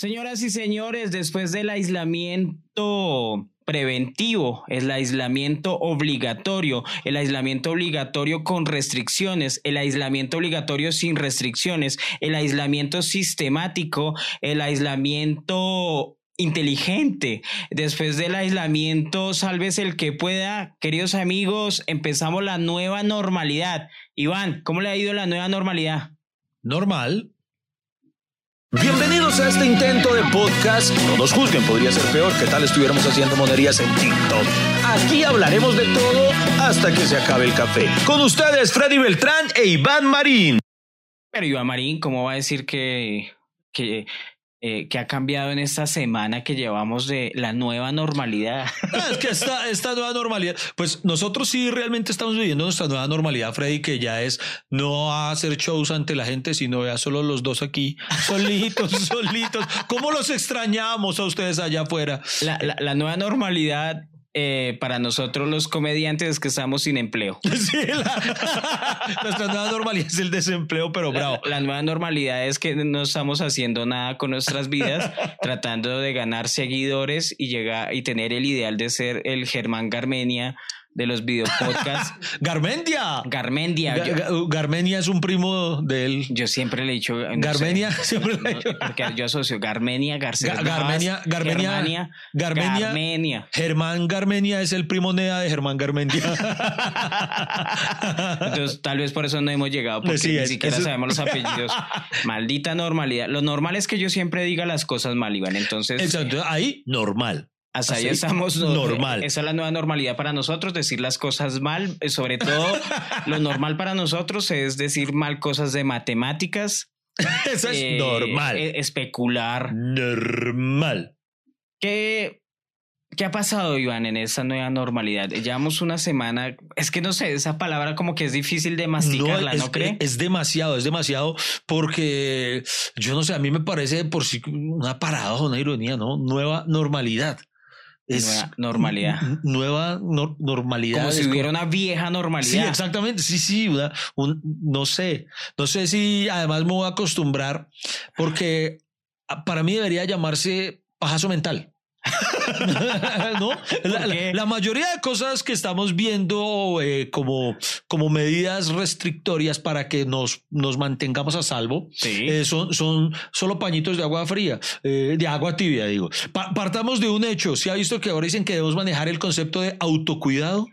Señoras y señores, después del aislamiento preventivo, el aislamiento obligatorio, el aislamiento obligatorio con restricciones, el aislamiento obligatorio sin restricciones, el aislamiento sistemático, el aislamiento inteligente. Después del aislamiento, salves el que pueda. Queridos amigos, empezamos la nueva normalidad. Iván, ¿cómo le ha ido la nueva normalidad? Normal. Bienvenidos a este intento de podcast. No nos juzguen, podría ser peor que tal estuviéramos haciendo monerías en TikTok. Aquí hablaremos de todo hasta que se acabe el café. Con ustedes, Freddy Beltrán e Iván Marín. Pero Iván Marín, ¿cómo va a decir que, que eh, que ha cambiado en esta semana que llevamos de la nueva normalidad? es que esta, esta nueva normalidad, pues nosotros sí realmente estamos viviendo nuestra nueva normalidad, Freddy, que ya es no hacer shows ante la gente, sino ya solo los dos aquí, solitos, solitos. ¿Cómo los extrañamos a ustedes allá afuera? La, la, la nueva normalidad eh, para nosotros los comediantes que estamos sin empleo. Sí, nuestra nueva normalidad es el desempleo, pero bravo. La, nueva normalidad es que no estamos haciendo nada con nuestras vidas, tratando de ganar seguidores y llegar y tener el ideal de ser el Germán Garmenia de los videopodcasts. Garmendia. Garmendia. Garmenia es un primo de él. Yo siempre le he dicho. Garmenia, siempre le he dicho. Porque yo asocio Garmenia, García. Garmenia, Garmenia, Garmenia, Garmenia. Germán Garmenia es el primo Nea de Germán Garmendia. Entonces, tal vez por eso no hemos llegado, porque ni siquiera sabemos los apellidos. Maldita normalidad. Lo normal es que yo siempre diga las cosas mal, Iván. Entonces. Exacto. Ahí, normal. Hasta ahí estamos normal. Esa es la nueva normalidad para nosotros, decir las cosas mal. Eh, sobre todo, lo normal para nosotros es decir mal cosas de matemáticas. Eso es eh, normal. E, especular. Normal. ¿Qué, ¿Qué ha pasado, Iván, en esa nueva normalidad? Llevamos una semana. Es que no sé, esa palabra como que es difícil de masticarla, ¿no, cree? Es, demasiado, es demasiado, porque yo no sé, a mí me parece por sí una paradoja, una ironía, ¿no? Nueva normalidad es nueva normalidad. Nueva normalidad. Como si hubiera una vieja normalidad. Sí, exactamente. Sí, sí. no sé. No sé si además me voy a acostumbrar porque para mí debería llamarse pajazo mental. ¿No? La, mayoría de cosas que estamos viendo eh, como, como medidas restrictorias para que nos, nos mantengamos a salvo eh, son, son solo pañitos de agua fría, eh, de agua tibia, digo. partamos de un hecho. ¿Se ha visto que ahora dicen que debemos manejar el concepto de autocuidado?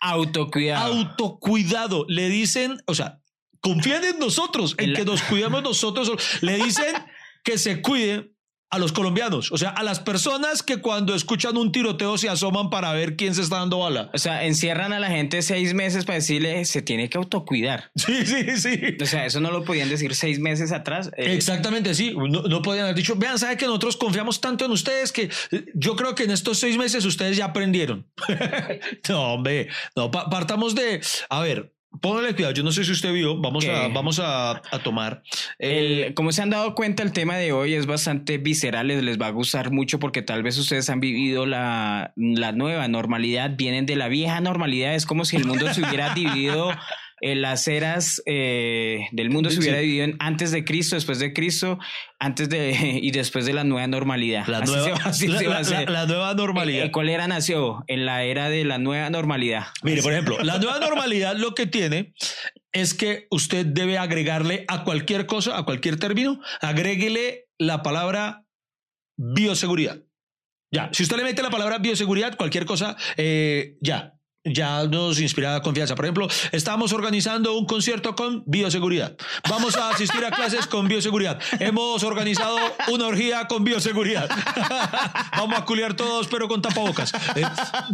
Autocuidado. Autocuidado. Le dicen, o sea, confían en nosotros, en que nos cuidemos nosotros. Le dicen que se cuiden a los colombianos, o sea, a las personas que cuando escuchan un tiroteo se asoman para ver quién se está dando bala. O sea, encierran a la gente seis meses para decirle se tiene que autocuidar. Sí, sí, sí. O sea, eso no lo podían decir seis meses atrás. Eh, Exactamente, sí. No, no, podían haber dicho, vean, sabe que nosotros confiamos tanto en ustedes que eh, yo creo que en estos seis meses ustedes ya aprendieron. no, hombre, no, partamos de, a ver, Póngale cuidado, yo no sé si usted vio, vamos, a, vamos a, tomar. El, como se han dado cuenta, el tema de hoy es bastante visceral, les, va a gustar mucho porque tal vez ustedes han vivido la, la nueva normalidad, vienen de la vieja normalidad, es como si el mundo se hubiera dividido las eras eh, del mundo se hubiera dividido en antes de Cristo, después de Cristo, antes de y después de la nueva normalidad. La, nueva, normalidad. Eh, ¿Cuál era nació? En la era de la nueva normalidad. Mire, por ejemplo, la nueva normalidad lo que tiene es que usted debe agregarle a cualquier cosa, a cualquier término, agréguele la palabra bioseguridad. Ya, si usted le mete la palabra bioseguridad, cualquier cosa, eh, ya, ya nos inspira confianza. Por ejemplo, estamos organizando un concierto con bioseguridad. Vamos a asistir a clases con bioseguridad. Hemos organizado una orgía con bioseguridad. Vamos a culiar todos, pero con tapabocas. Eh,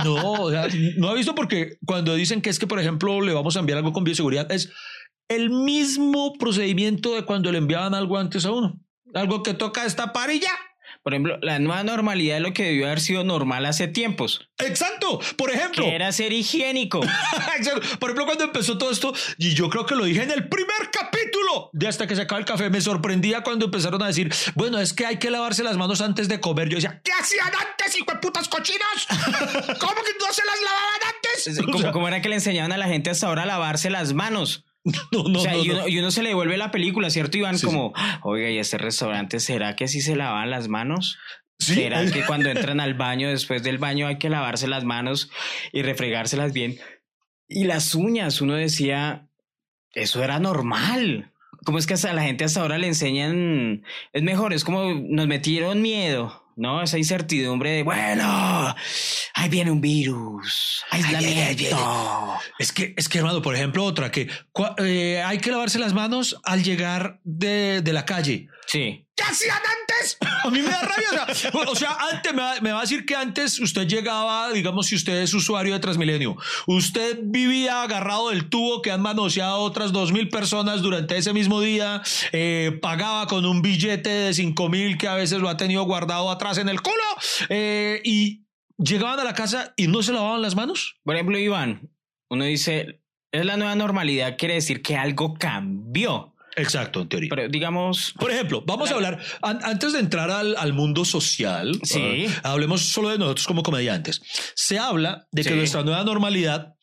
no, no ha visto porque cuando dicen que es que, por ejemplo, le vamos a enviar algo con bioseguridad, es el mismo procedimiento de cuando le enviaban algo antes a uno. Algo que toca esta parilla por ejemplo, la nueva normalidad es lo que debió haber sido normal hace tiempos. Exacto. Por ejemplo. Que era ser higiénico. Por ejemplo, cuando empezó todo esto, y yo creo que lo dije en el primer capítulo de hasta que se acaba el café, me sorprendía cuando empezaron a decir, bueno, es que hay que lavarse las manos antes de comer. Yo decía, ¿qué hacían antes, hijo de putas cochinos? ¿Cómo que no se las lavaban antes? ¿Cómo, ¿Cómo era que le enseñaban a la gente hasta ahora a lavarse las manos? No, no, o sea, no, y, no. uno, y uno se le devuelve la película, ¿cierto, Iván? Sí, como, oiga, ¿y este restaurante será que sí se lavan las manos? Sí, ¿Será que cuando entran al baño, después del baño, hay que lavarse las manos y refregárselas bien? Y las uñas, uno decía, eso era normal. ¿Cómo es que hasta la gente hasta ahora le enseñan? Es mejor, es como nos metieron miedo, ¿no? Esa incertidumbre de, bueno, ahí viene un virus, aislamiento. ahí viene. Es que, es que, hermano, por ejemplo, otra que eh, hay que lavarse las manos al llegar de, de la calle. Sí. ¿Qué hacían antes? A mí me da rabia. O sea, o sea, antes me va, me va a decir que antes usted llegaba, digamos, si usted es usuario de Transmilenio, usted vivía agarrado del tubo que han manoseado otras dos mil personas durante ese mismo día, eh, pagaba con un billete de cinco mil que a veces lo ha tenido guardado atrás en el culo eh, y llegaban a la casa y no se lavaban las manos. Por ejemplo, Iván, uno dice, es la nueva normalidad, quiere decir que algo cambió. Exacto, en teoría. Pero digamos, Por ejemplo, vamos a hablar, an- antes de entrar al, al mundo social, Sí. eh, hablemos solo de nosotros como comediantes. Se habla de que Sí. nuestra nueva normalidad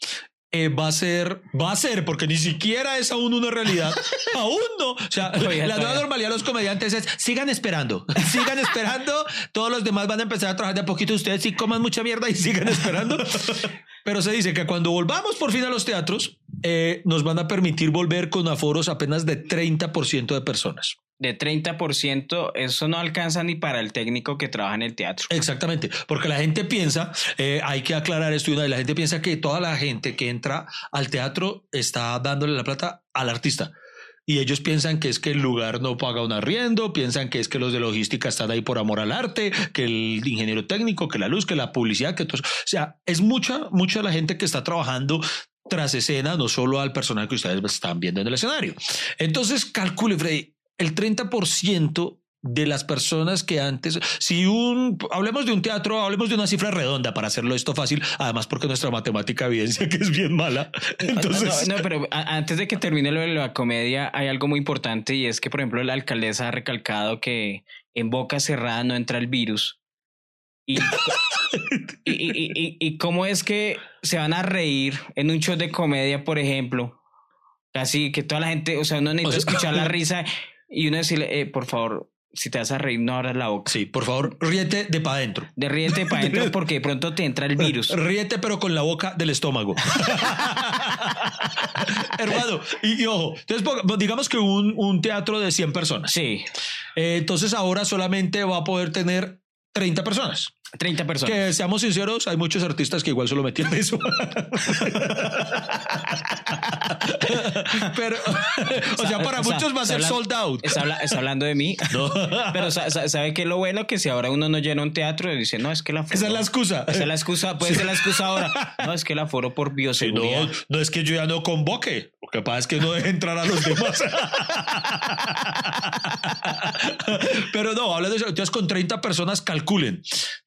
eh, va a ser, va a ser, porque ni siquiera es aún una realidad, aún no. O sea, la nueva todavía. normalidad de los comediantes es, sigan esperando, sigan esperando, todos los demás van a empezar a trabajar de a poquito, ustedes sí coman mucha mierda y sigan esperando. Pero se dice que cuando volvamos por fin a los teatros, eh, nos van a permitir volver con aforos apenas de 30% de personas. De 30%, eso no alcanza ni para el técnico que trabaja en el teatro. Exactamente, porque la gente piensa, eh, hay que aclarar esto, y la gente piensa que toda la gente que entra al teatro está dándole la plata al artista. Y ellos piensan que es que el lugar no paga un arriendo, piensan que es que los de logística están ahí por amor al arte, que el ingeniero técnico, que la luz, que la publicidad, que todo. O sea, es mucha, mucha la gente que está trabajando tras escena, no solo al personal que ustedes están viendo en el escenario. Entonces, calcule, Freddy, el 30% de las personas que antes, si un, hablemos de un teatro, hablemos de una cifra redonda para hacerlo esto fácil, además porque nuestra matemática evidencia que es bien mala. Entonces, no, no, pero antes de que termine lo de la comedia, hay algo muy importante y es que, por ejemplo, la alcaldesa ha recalcado que en boca cerrada no entra el virus. Y, y, y- y- y cómo es que se van a reír en un show de comedia, por ejemplo. Casi que toda la gente, o sea, uno necesita O sea- escuchar la risa y uno decirle, eh, por favor, si te vas a reír, no abras la boca. sí, por favor, ríete de para adentro. De ríete para adentro porque de pronto te entra el virus. Ríete, pero con la boca del estómago. Hermano, y, y ojo, entonces, po- digamos que un, un teatro de 100 personas. Sí, Eh, entonces ahora solamente va a poder tener 30 personas. 30 personas. Que seamos sinceros, hay muchos artistas que igual solo metían eso. Pero, o sea, para O sea, muchos va a ser sold out. Está, habla- está hablando de mí. No. Pero sa- sa- ¿sabe qué es lo bueno? Que si ahora uno no llena un teatro y dice, no, es que la Esa es la excusa. Esa es la excusa, puede ser la excusa ahora. No, es que la foro por Sí, bioseguridad. no, no es que yo ya no convoque. Lo que pasa es que no deje entrar a los demás. Pero no, hablando de eso, entonces con 30 personas calculen.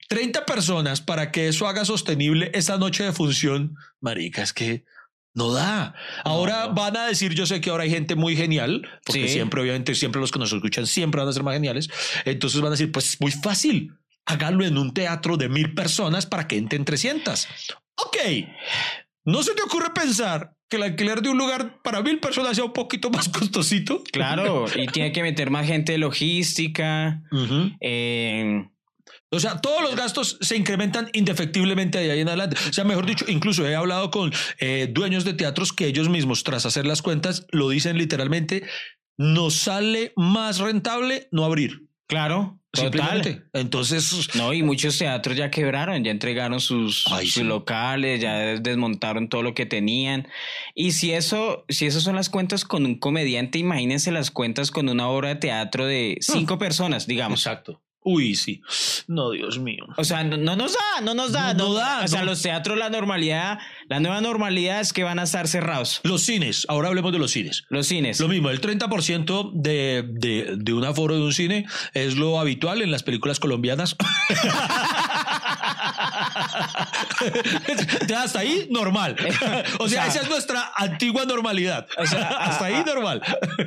30 personas para que eso haga sostenible esa noche de función, marica, es que no da. Ahora No. van a decir, yo sé que ahora hay gente muy genial, porque Sí. siempre, obviamente, siempre los que nos escuchan siempre van a ser más geniales. Entonces van a decir, pues muy fácil, hágalo en un teatro de mil personas para que entren 300. Ok, ¿no se te ocurre pensar que el alquiler de un lugar para mil personas sea un poquito más costosito? Claro, y tiene que meter más gente de logística. Eh, O sea, todos los gastos se incrementan indefectiblemente de ahí en adelante. O sea, mejor dicho, incluso he hablado con eh, dueños de teatros que ellos mismos, tras hacer las cuentas, lo dicen literalmente, nos sale más rentable no abrir. claro, total. Entonces, No, y muchos teatros ya quebraron, ya entregaron sus, Ay, sus sí. locales, ya desmontaron todo lo que tenían. Y si eso, si esas son las cuentas con un comediante, imagínense las cuentas con una obra de teatro de cinco personas, digamos. exacto. Uy, sí. No, Dios mío. O sea, no, no nos da, no nos da. No, no da, O sea, los teatros, la normalidad, la nueva normalidad es que van a estar cerrados. Los cines, ahora hablemos de los cines. Los cines. Lo mismo, el 30% de, de, de un aforo de un cine es lo habitual en las películas colombianas. Hasta ahí, normal. O sea, O sea, esa es nuestra antigua normalidad. O sea, Hasta ahí, normal.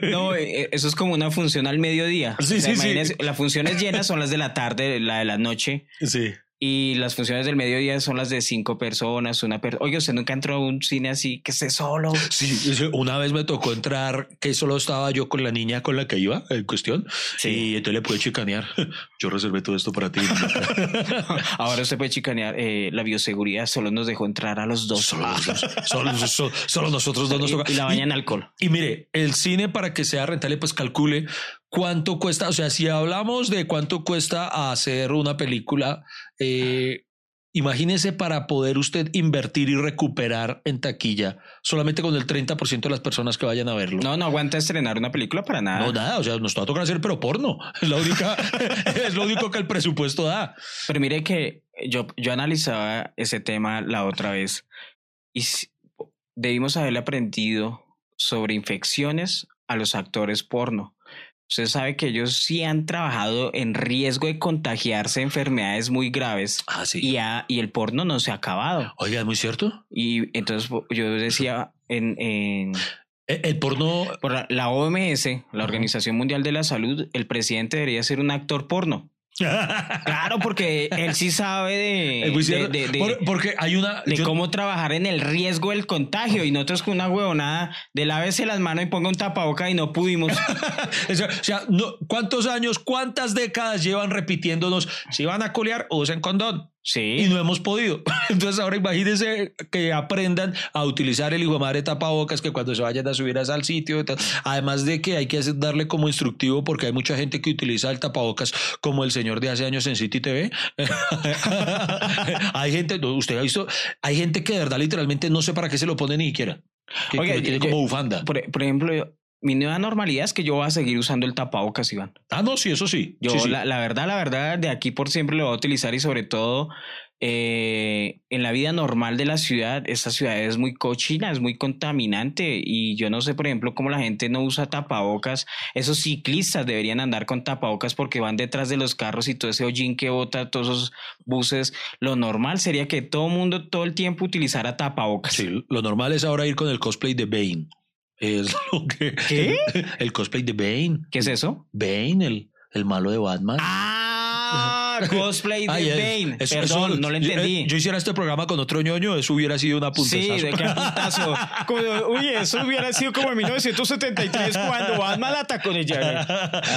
No, eh, eso es como una función al mediodía. Sí, O sea, sí, sí. Las funciones llenas son las de la tarde, la de la noche. Sí. Y las funciones del mediodía son las de cinco personas, una persona. Oye, usted nunca entró a un cine así que esté solo. Sí, una vez me tocó entrar que solo estaba yo con la niña con la que iba en cuestión. Sí. Y entonces le pude chicanear. Yo reservé todo esto para ti. Ahora usted puede chicanear. Eh, la bioseguridad solo nos dejó entrar a los dos. Solo, solo, nosotros dos nos toca. Y, la bañan alcohol. Y mire, el cine para que sea rentable, pues calcule cuánto cuesta. O sea, si hablamos de cuánto cuesta hacer una película, eh, Imagínese para poder usted invertir y recuperar en taquilla solamente con el 30% de las personas que vayan a verlo. No, no aguanta estrenar una película para nada. No, nada. O sea, nos va a tocar hacer, pero porno. Es, la única, es lo único que el presupuesto da. Pero mire que yo, yo analizaba ese tema la otra vez y debimos haberle aprendido sobre infecciones a los actores porno. Usted sabe que ellos sí han trabajado en riesgo de contagiarse enfermedades muy graves. Ah, sí. Y, y el porno no se ha acabado. Oiga, es muy cierto. Y entonces yo decía en, en e, el porno. Por la OMS, la Organización Mundial de la Salud, el presidente debería ser un actor porno. Claro, porque él sí sabe de, porque hay una de cómo trabajar en el riesgo del contagio y nosotros con una huevonada de lávese las manos y ponga un tapaboca y no pudimos. o sea, ¿cuántos años, cuántas décadas llevan repitiéndonos si van a colear usen condón? Sí. Y no hemos podido. Entonces ahora imagínense que aprendan a utilizar el hijo de madre tapabocas que cuando se vayan a subir al sitio. Además de que hay que darle como instructivo porque hay mucha gente que utiliza el tapabocas como el señor de hace años en City TV. hay gente, usted ha visto, hay gente que de verdad literalmente no sé para qué se lo pone ni siquiera. Que, Oiga, tiene como bufanda. Por, por ejemplo, mi nueva normalidad es que yo voy a seguir usando el tapabocas, Iván. Ah, no, sí, eso sí. Yo, La, la, verdad, la verdad, de aquí por siempre lo voy a utilizar y sobre todo eh, en la vida normal de la ciudad, esta ciudad es muy cochina, es muy contaminante y yo no sé, por ejemplo, cómo la gente no usa tapabocas. Esos ciclistas deberían andar con tapabocas porque van detrás de los carros y todo ese hollín que bota todos esos buses. Lo normal sería que todo el mundo todo el tiempo utilizara tapabocas. Sí, lo normal es ahora ir con el cosplay de Bane. Es lo que. ¿Qué? El, cosplay de Bane. ¿Qué es eso? Bane, el, el malo de Batman. Ah, cosplay de Bane. Perdón, no lo entendí. Yo, yo, hiciera este programa con otro ñoño, eso hubiera sido una puntazo. Sí, de qué puntazo. Uy, eso hubiera sido como en 1973 cuando Batman atacó en ella.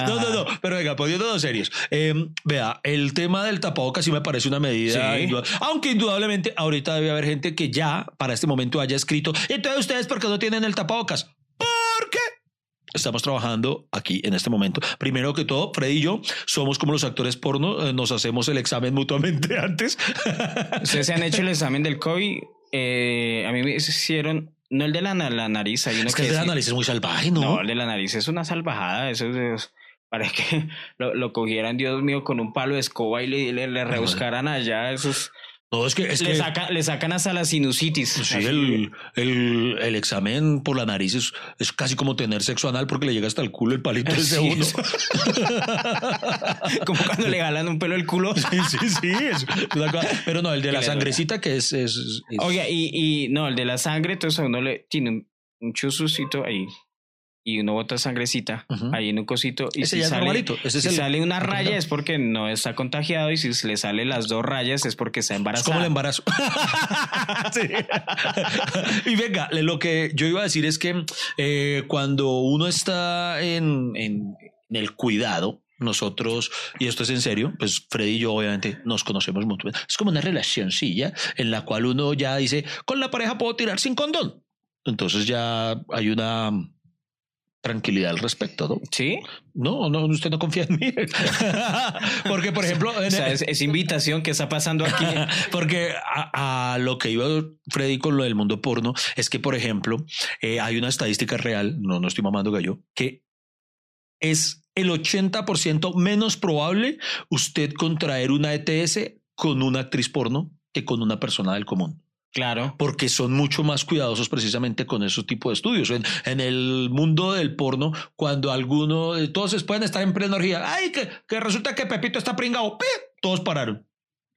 No, no, no. Pero venga, poniéndonos serios. Eh, vea, el tema del tapabocas sí me parece una medida. Sí. Aunque indudablemente ahorita debe haber gente que ya para este momento haya escrito. Entonces, ¿ustedes por qué no tienen el tapabocas? Porque estamos trabajando aquí en este momento. Primero que todo, Freddy y yo somos como los actores porno, eh, nos hacemos el examen mutuamente antes. Ustedes se han hecho el examen del COVID. Eh, a mí me hicieron no el de la, la nariz. Hay uno es que, el de la nariz es muy salvaje, ¿no? No, el de la nariz es una salvajada. Eso es, para que lo, lo, cogieran, Dios mío, con un palo de escoba y le, le, le rebuscaran allá. Eso es, no, es que, es le, que saca, le sacan hasta la sinusitis. Sí, el, el, el, examen por la nariz es, es, casi como tener sexo anal porque le llega hasta el culo el palito sí, de uno. como cuando le jalan un pelo el culo. sí, sí, sí. Es pero no, el de la sangrecita que es. es, Oye, y, y no, el de la sangre, entonces uno le tiene un, un chusucito ahí y uno bota sangrecita uh -huh. ahí en un cosito y ese si, sale. Ese si es el... sale una raya es porque no está contagiado y si se le sale las dos rayas es porque está embarazado. Es como el embarazo. y venga, lo que yo iba a decir es que eh, cuando uno está en, en, en el cuidado, nosotros, y esto es en serio, pues Freddy y yo obviamente nos conocemos mucho. Es como una relacioncilla en la cual uno ya dice, con la pareja puedo tirar sin condón. Entonces ya hay una tranquilidad al respecto, ¿no? Sí. No, no, usted no confía en mí. Porque, por ejemplo. o sea, es, es, invitación que está pasando aquí. Porque a, a, lo que iba Freddy con lo del mundo porno es que, por ejemplo, eh, hay una estadística real, no, no estoy mamando gallo, que es el 80% menos probable usted contraer una ETS con una actriz porno que con una persona del común. Claro. Porque son mucho más cuidadosos precisamente con ese tipo de estudios. En, el mundo del porno, cuando alguno, todos pueden estar en plena orgía. Ay, que, que resulta que Pepito está pringado. Todos pararon.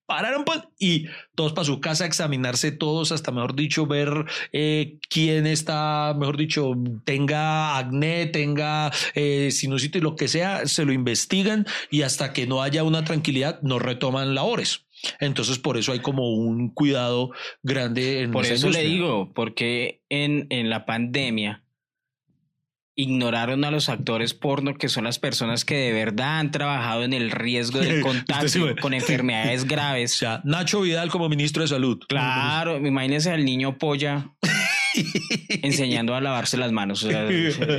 pararon pues, y todos para su casa examinarse todos, hasta mejor dicho, ver eh, quién está, mejor dicho, tenga acné, tenga eh, sinusitis, lo que sea, se lo investigan y hasta que no haya una tranquilidad no retoman labores. Entonces, por eso hay como un cuidado grande en Por eso le industria. digo, porque en, en la pandemia ignoraron a los actores porno, que son las personas que de verdad han trabajado en el riesgo del contagio sí, con enfermedades O graves. sea, Nacho Vidal como ministro de Salud. Claro, imagínese al niño polla enseñando a lavarse las manos. O sea,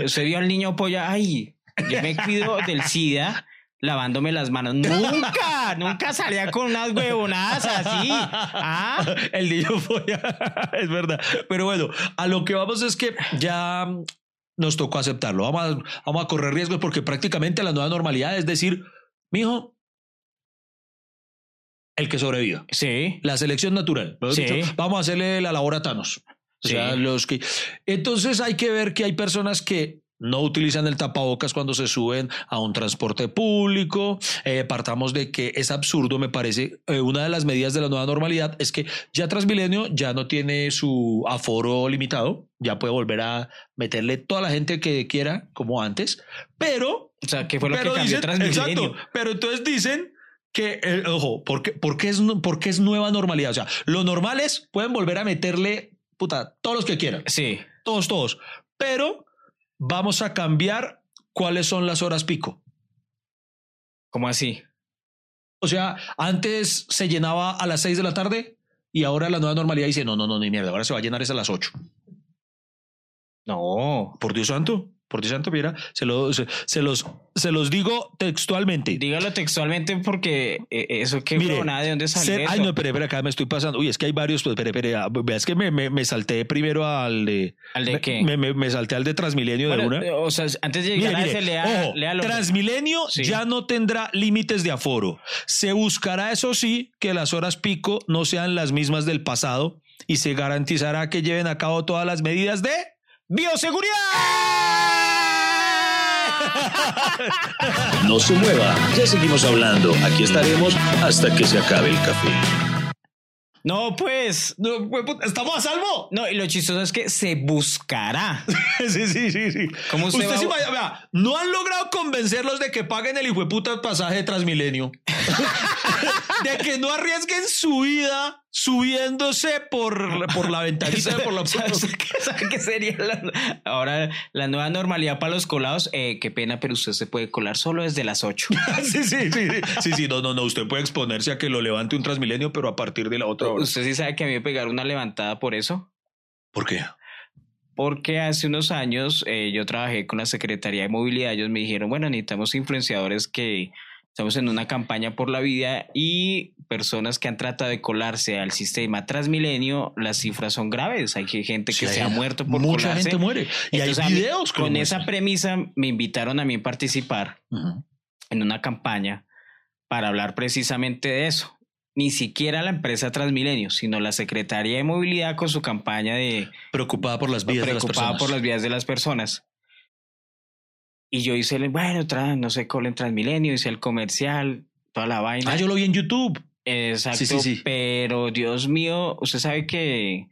usted vio al niño polla, ay, yo me cuido del SIDA lavándome las manos. Nunca, nunca salía con unas huevonadas así. Ah, El niño fue. es verdad. Pero bueno, a lo que vamos es que ya nos tocó aceptarlo. Vamos a, vamos a correr riesgos porque prácticamente la nueva normalidad es decir, mijo, el que sobreviva. sí. La selección natural. Sí. dicho, vamos a hacerle la labor a Thanos. O sea, Sí. los que. Entonces hay que ver que hay personas que no utilizan el tapabocas cuando se suben a un transporte público. Eh, partamos de que es absurdo, me parece. Eh, una de las medidas de la nueva normalidad es que ya Transmilenio ya no tiene su aforo limitado, ya puede volver a meterle toda la gente que quiera, como antes, pero O sea, ¿qué fue lo que cambió dicen- Transmilenio? Exacto. Pero entonces dicen que, eh, ojo, ¿por qué, por, qué es, nu- por qué es nueva normalidad? O sea, lo normal es, pueden volver a meterle, puta, todos los que quieran. Sí. Todos, todos. Pero vamos a cambiar cuáles son las horas pico. ¿Cómo así? O sea, antes se llenaba a las 6 de la tarde y ahora la nueva normalidad dice, no, no, no, ni mierda, ahora se va a llenar es a las 8. No. Por Dios santo, por Dios santo, mira, se, lo- se, se los, se los digo textualmente. Dígalo textualmente porque eh, eso qué Mire, huevonada, de dónde salió Ser- eso? ay, no, espere, espere, acá me estoy pasando. Uy, es que hay varios, pues, espere, espere, ah, es que me, me, me salté primero al de... ¿Al de qué? Me, me- me salté al de Transmilenio Bueno, de una. eh, O sea, antes de llegar Mire, a mire, ese, lea, ojo, léalo. Transmilenio Sí. ya no tendrá límites de aforo. Se buscará, eso sí, que las horas pico no sean las mismas del pasado y se garantizará que lleven a cabo todas las medidas de bioseguridad. No se mueva, ya seguimos hablando. Aquí estaremos hasta que se acabe el café. No, pues. No, pues, ¿Estamos a salvo? No, y lo chistoso es que se buscará. Sí, sí, sí, sí. ¿Cómo usted Usted va- sí vaya- vea, no han logrado convencerlos de que paguen el hijo de puta pasaje de Transmilenio. de que no arriesguen su vida subiéndose por, por la ventanita, por la ¿Sabe qué- sabe qué sería la- ahora la nueva normalidad para los colados? Eh, qué pena, pero usted se puede colar solo desde las 8. sí, sí, sí, sí. Sí, sí, no, no, no. Usted puede exponerse a que lo levante un Transmilenio, pero a partir de la otra hora. ¿Usted sí sabe que a mí me pegaron una levantada por eso? ¿Por qué? Porque hace unos años eh, yo trabajé con la Secretaría de Movilidad. Ellos me dijeron, bueno, necesitamos influenciadores que estamos en una campaña por la vida y personas que han tratado de colarse al sistema Transmilenio, las cifras son graves. Hay gente que Sí, se ha muerto por Mucha colarse. gente muere. Y Entonces, hay videos con esa muestran. premisa me invitaron a mí a participar en una campaña para hablar precisamente de eso. Ni siquiera la empresa Transmilenio, sino la Secretaría de Movilidad con su campaña de Preocupada por las vidas de las preocupada personas. por las vidas de las personas. Y yo hice, el, bueno, tra- no sé, con el Transmilenio, hice el comercial, toda la vaina. Ah, yo lo vi en YouTube. Exacto, Sí, sí, sí. pero Dios mío, usted sabe que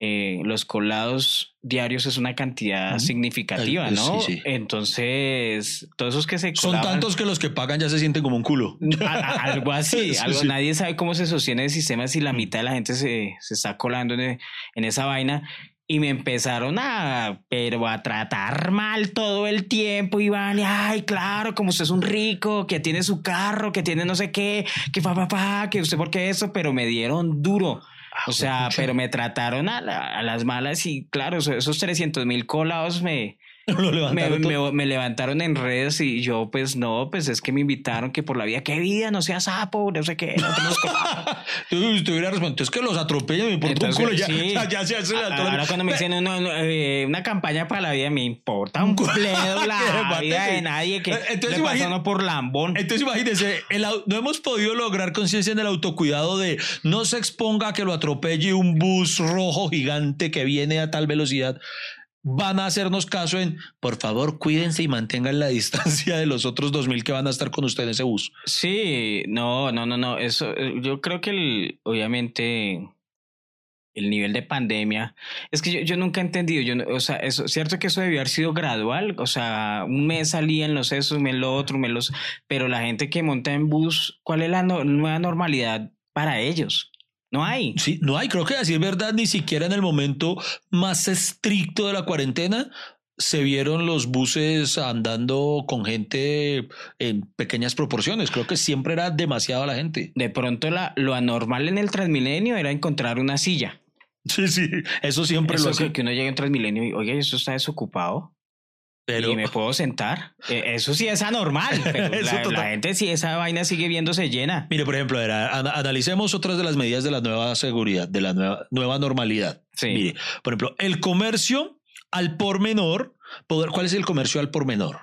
eh, los colados diarios es una cantidad Ujú. significativa, Eh, eh, ¿no? sí, sí. Entonces, todos esos que se Son colaban- tantos que los que pagan ya se sienten como un culo. a- a- algo así, Sí, algo, nadie sabe cómo se sostiene el sistema si la mitad de la gente se, se está colando en, en esa vaina y me empezaron a, pero a tratar mal todo el tiempo y ay, claro, como usted es un rico, que tiene su carro, que tiene no sé qué, que fa, fa, fa, que usted por qué eso, pero me dieron duro. O sea, pero me trataron a, la- a las malas y claro, eso- esos 300 mil colados me, lo me, levantaron todo. me- me levantaron en redes y yo, pues no, pues es que me invitaron que por la vida, qué vida, no sea sapo, no sé qué. No Yo te hubiera respondido, es que los atropellan, me importa Entonces, un culo. Ya, sí. ya, ya, ya se levantó la- Ahora cuando me dicen no, eh, una campaña para la vida, me importa un bledo la vida de nadie que Entonces, le uno por lambón. Entonces imagínense, el no hemos podido lograr conciencia en el autocuidado de no se exponga a que lo atropelle un bus rojo gigante que viene a tal velocidad. Van a hacernos caso en, por favor, cuídense y mantengan la distancia de los otros 2000 que van a estar con usted en ese bus. Sí, no, no, no, no. Eso, eh, yo creo que el, obviamente el nivel de pandemia. Es que yo, nunca he entendido, yo, o sea, es cierto que eso debió haber sido gradual, o sea, un mes salían los esos, un mes lo otro, un mes los, pero la gente que monta en bus, ¿cuál es la nueva normalidad para ellos? No hay. Sí, no hay, creo que a decir verdad, ni siquiera en el momento más estricto de la cuarentena se vieron los buses andando con gente en pequeñas proporciones. Creo que siempre era demasiada la gente. De pronto la, lo anormal en el Transmilenio era encontrar una silla. Sí, sí, eso siempre Eso lo hace. que, que uno llega en Transmilenio y, oye, eso está desocupado. Pero y me puedo sentar. Eh, Eso sí es anormal, pero la, total. la gente sí, esa vaina sigue viéndose llena. mire, por ejemplo, era, analicemos otras de las medidas de la nueva seguridad, de la nueva, nueva normalidad. Sí. Mire, por ejemplo, el comercio al por menor. Poder, ¿Cuál es el comercio al por menor?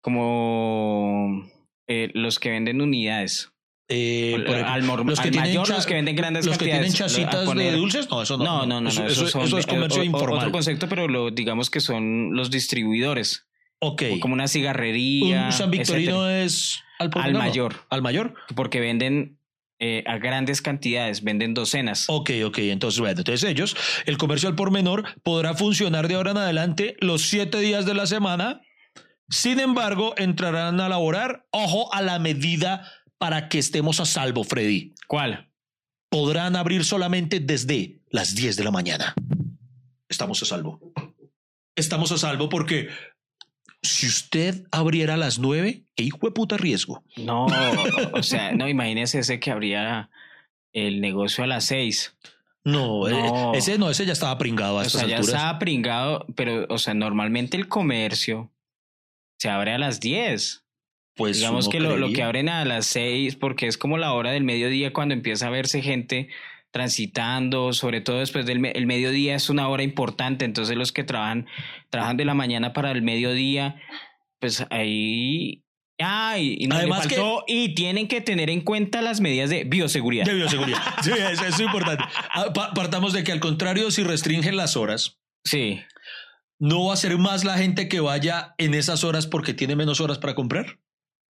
Como eh, los que venden unidades. Eh, Al- por ejemplo, al mayor, los que venden grandes los que tienen poner- de dulces, no, eso no. No, no, no, no. Eso, eso, eso- son- eso es comercio o- informal. Otro concepto, pero lo, digamos que son los distribuidores. ok. Como una cigarrería. Un San Victorino etcétera. es al, Al ¿no? mayor. Al mayor. Porque venden eh, a grandes cantidades, venden docenas. Ok, ok. Entonces, bueno, entonces ellos, el comercio al por menor podrá funcionar de ahora en adelante los siete días de la semana. Sin embargo, entrarán a laborar, ojo, a la medida para que estemos a salvo, Freddy. ¿Cuál? Podrán abrir solamente desde las 10 de la mañana. Estamos a salvo. Estamos a salvo porque si usted abriera a las 9, qué hijo de puta riesgo. No, o sea, no, imagínese ese que habría el negocio a las seis. No, No. eh, ese no, ese ya estaba pringado a O estas sea, ya alturas. estaba pringado, pero, o sea, normalmente el comercio se abre a las 10. Pues Digamos que lo, lo que abren a las 6, porque es como la hora del mediodía cuando empieza a verse gente transitando, sobre todo después del el mediodía es una hora importante, entonces los que trabajan, trabajan de la mañana para el mediodía, pues ahí... Y, no, le Además que- y tienen que tener en cuenta las medidas de bioseguridad. De bioseguridad. Sí, eso, es importante. Ah, pa- Partamos de que al contrario, si restringen las horas, Sí. no va a ser más la gente que vaya en esas horas porque tiene menos horas para comprar.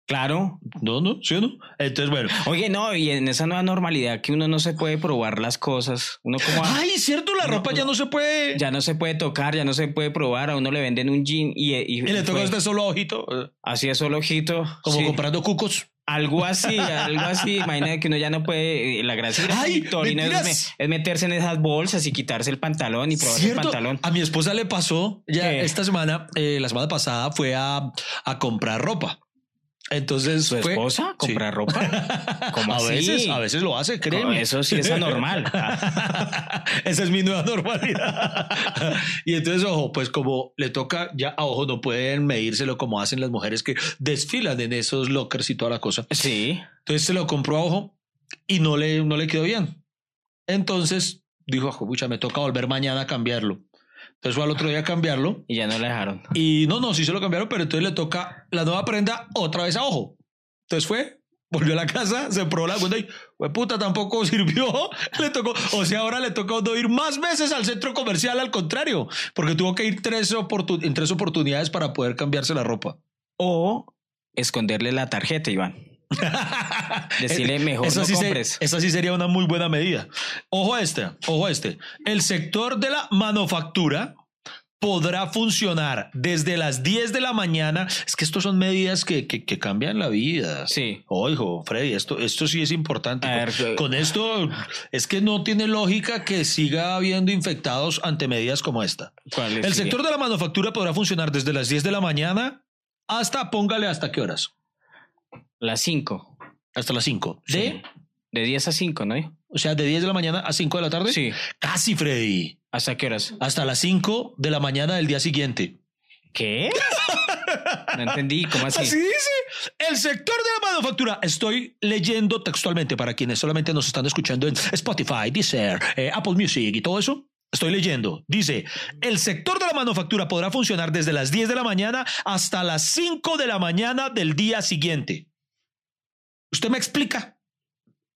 Claro. No, no, sí o no. Entonces, bueno. Oye, no, y en esa nueva normalidad que uno no se puede probar las cosas, uno como a- Ay, cierto, la ropa ya no se puede. ya no se puede tocar, ya no se puede probar, a uno le venden un jean y, y, Y le toca usted solo ojito, así es solo ojito, como sí. comprando cucos. algo así, algo así, imagina que uno ya no puede, eh, la gracia Ay, es, es meterse en esas bolsas y quitarse el pantalón y probarse el pantalón. A mi esposa le pasó ya ¿Qué? esta semana, eh, la semana pasada fue a, a comprar ropa. Entonces ¿Su fue- esposa Sí. comprar ropa? ¿Cómo a así? veces, a veces lo hace, créeme. Eso sí es anormal. Esa es mi nueva normalidad. y entonces, ojo, pues como le toca ya a ojo, no pueden medírselo como hacen las mujeres que desfilan en esos lockers y toda la cosa. Sí. Entonces se lo compró a ojo y no le, no le quedó bien. Entonces dijo, "Ajo, pucha, me toca volver mañana a cambiarlo. Entonces fue al otro día a cambiarlo Y ya no le dejaron. y no, no, sí se lo cambiaron, pero entonces le toca la nueva prenda otra vez a ojo. Entonces fue, volvió a la casa, se probó la segunda y, "Hue puta, tampoco sirvió. Le tocó, o sea, ahora le tocó no ir más veces al centro comercial, al contrario, porque tuvo que ir tres en tres oportunidades para poder cambiarse la ropa. O esconderle la tarjeta, Iván. Decirle, mejor Esa no sí se- esa sí sería una muy buena medida. Ojo a este, ojo a este. El sector de la manufactura podrá funcionar desde las 10 de la mañana. Es que estos son medidas que, que, que cambian la vida. Sí. Ojo, Freddy, esto, esto sí es importante. A ver, con, eh, con esto es que no tiene lógica que siga habiendo infectados ante medidas como esta. ¿Cuál es? El Sigue. sector de la manufactura podrá funcionar desde las 10 de la mañana hasta, póngale hasta qué horas. Las 5. Hasta las 5. ¿De? Sí. De 10 a 5, ¿no? O sea, de 10 de la mañana a 5 de la tarde. Sí. Casi, Freddy. ¿Hasta qué horas? Hasta las 5 de la mañana del día siguiente. ¿Qué? No entendí. ¿Cómo así? Así dice. El sector de la manufactura. Estoy leyendo textualmente para quienes solamente nos están escuchando en Spotify, Deezer, eh, Apple Music y todo eso. Estoy leyendo. Dice, el sector de la manufactura podrá funcionar desde las 10 de la mañana hasta las 5 de la mañana del día siguiente. ¿Usted me explica?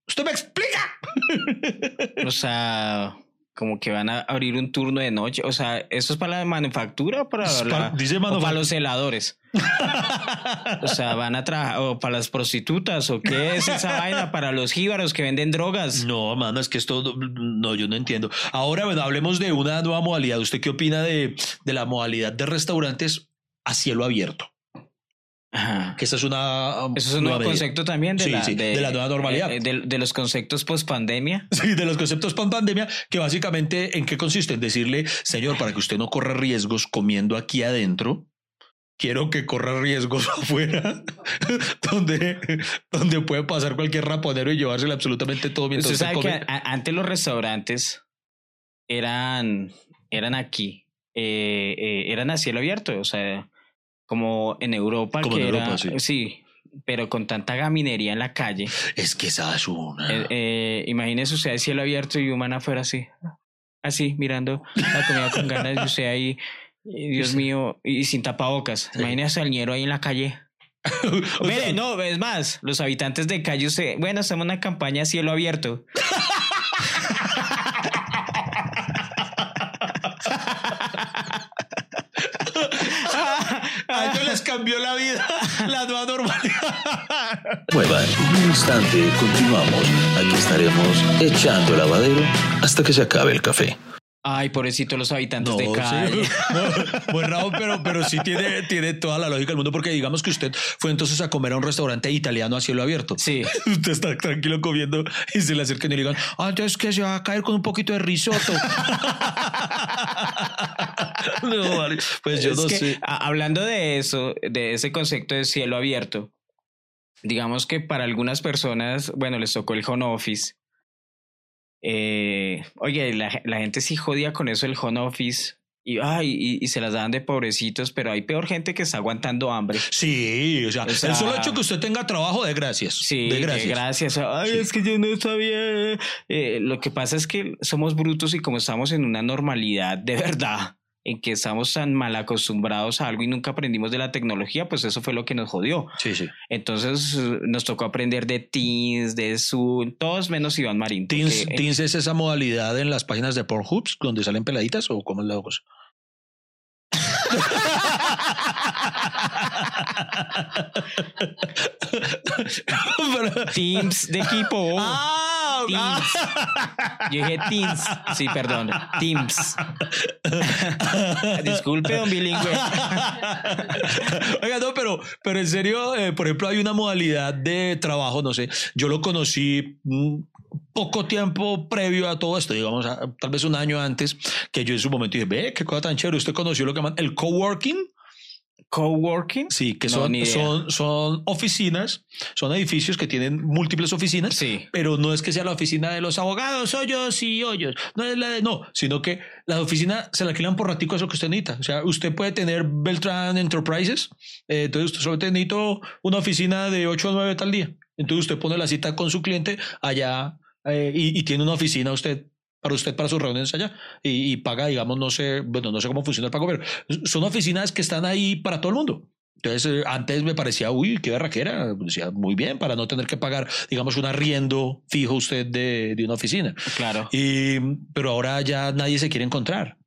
¿Usted me explica? O sea, como que van a abrir un turno de noche. O sea, ¿eso es para la manufactura o para, la- dice o para los heladores? o sea, van a trabajar, o para las prostitutas, o qué es esa vaina para los jíbaros que venden drogas. No, mano, es que esto no, yo no entiendo. Ahora, bueno, hablemos de una nueva modalidad. ¿Usted qué opina de, de la modalidad de restaurantes a cielo abierto? Ajá. Que esta es una. um, Eso es un nuevo concepto también de, Sí, la, sí, de la nueva normalidad. eh, de, de los conceptos post pandemia. Sí, de los conceptos pan pandemia, que básicamente en qué consiste? En decirle, señor, para que usted no corra riesgos comiendo aquí adentro, quiero que corra riesgos afuera, donde, donde puede pasar cualquier raponero y llevársele absolutamente todo mientras Usted usted sabe que a- antes los restaurantes eran, eran aquí, eh, eh, eran a cielo abierto, o sea, como en Europa, Como que en era, Europa, sí. pero con tanta gaminería en la calle. Es que esa es una. Eh, eh, imagínese usted a cielo abierto y un man afuera así, así, mirando la comida con ganas y usted ahí, y Dios mío, y sin tapabocas. Imagínese al ñero ahí en la calle. Mire, no, es más, los habitantes de calle, usted, bueno, en una campaña a cielo abierto. Cambió la vida, la nueva normalidad. Muevan, en un instante continuamos. Aquí estaremos echando lavadero hasta que se acabe el café. Ay, pobrecito los habitantes de sí. calle. Muy raro, pero, pero sí tiene, tiene toda la lógica del mundo, porque digamos que usted fue entonces a comer a un restaurante italiano a cielo abierto. Sí. Usted está tranquilo comiendo y se le acercan y le digan, ah, entonces que se va a caer con un poquito de risotto. no, vale. Pues yo Es no que, sé. a- hablando de eso, de ese concepto de cielo abierto, digamos que para algunas personas, bueno, les tocó el home office. Eh, oye, la, la gente sí jodía con eso el home office y, ay, y, y se las daban de pobrecitos, pero hay peor gente que está aguantando hambre. Sí, o sea, O sea- el solo hecho que usted tenga trabajo de gracias. Sí, de gracias. gracias. Ay, Sí. es que yo no sabía. Eh, lo que pasa es que somos brutos y como estamos en una normalidad de verdad, en que estamos tan mal acostumbrados a algo y nunca aprendimos de la tecnología, pues eso fue lo que nos jodió. Sí, sí. Entonces nos tocó aprender de Teams, de Zoom, todos menos Iván Marín. porque, Teens, eh, Teens es esa modalidad en las páginas de Pornhub donde salen peladitas o cómo es la cosa. Pero- Teams de equipo. Ah, Teams. Yo dije Teams. Sí, perdón. Teams. Disculpe, don bilingüe. Oiga, no, pero, pero en serio, eh, por ejemplo, hay una modalidad de trabajo, no sé, yo lo conocí mm, poco tiempo previo a todo esto, digamos, a- tal vez un año antes, que yo en su momento dije, ve, qué cosa tan chévere, usted conoció lo que llaman el coworking. Coworking. Sí, que son, son, son oficinas, son edificios que tienen múltiples oficinas, Sí. pero no es que sea la oficina de los abogados, hoyos y hoyos, no es la de, no, sino que la oficina se la alquilan por ratico eso que usted necesita. O sea, usted puede tener Beltran Enterprises, eh, entonces usted solo necesita una oficina de 8 a 9 tal día. Entonces usted pone la cita con su cliente allá eh, y, y tiene una oficina usted para usted, para sus reuniones allá, y, y paga, digamos, no sé, bueno, no sé cómo funciona el pago, pero son oficinas que están ahí para todo el mundo. Entonces, eh, antes me parecía, uy, qué barraquera. Decía, muy bien, para no tener que pagar, digamos, un arriendo fijo usted de, de una oficina. Claro. Y, pero ahora ya nadie se quiere encontrar.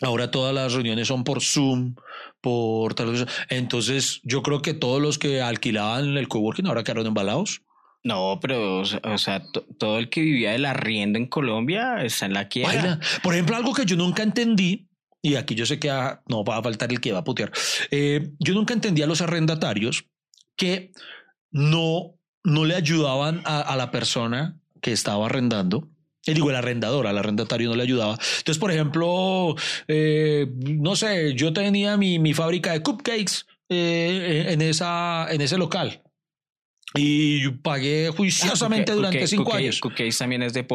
Ahora todas las reuniones son por Zoom, por tal cosa. Entonces, yo creo que todos los que alquilaban el coworking ahora quedaron embalados. No, pero, o sea- todo el que vivía del arriendo en Colombia está en la quiebra. Por ejemplo, algo que yo nunca entendí, y aquí yo sé que ah, no va a faltar el que va a putear, eh, yo nunca entendí a los arrendatarios que no, no le ayudaban a, la persona que estaba arrendando. Eh, digo, el arrendador, al arrendatario no le ayudaba. Entonces, por ejemplo, eh, no sé, yo tenía mi, mi fábrica de cupcakes eh, en, esa, en ese local. Y pagué juiciosamente Ah, durante cinco años. Cookies también es de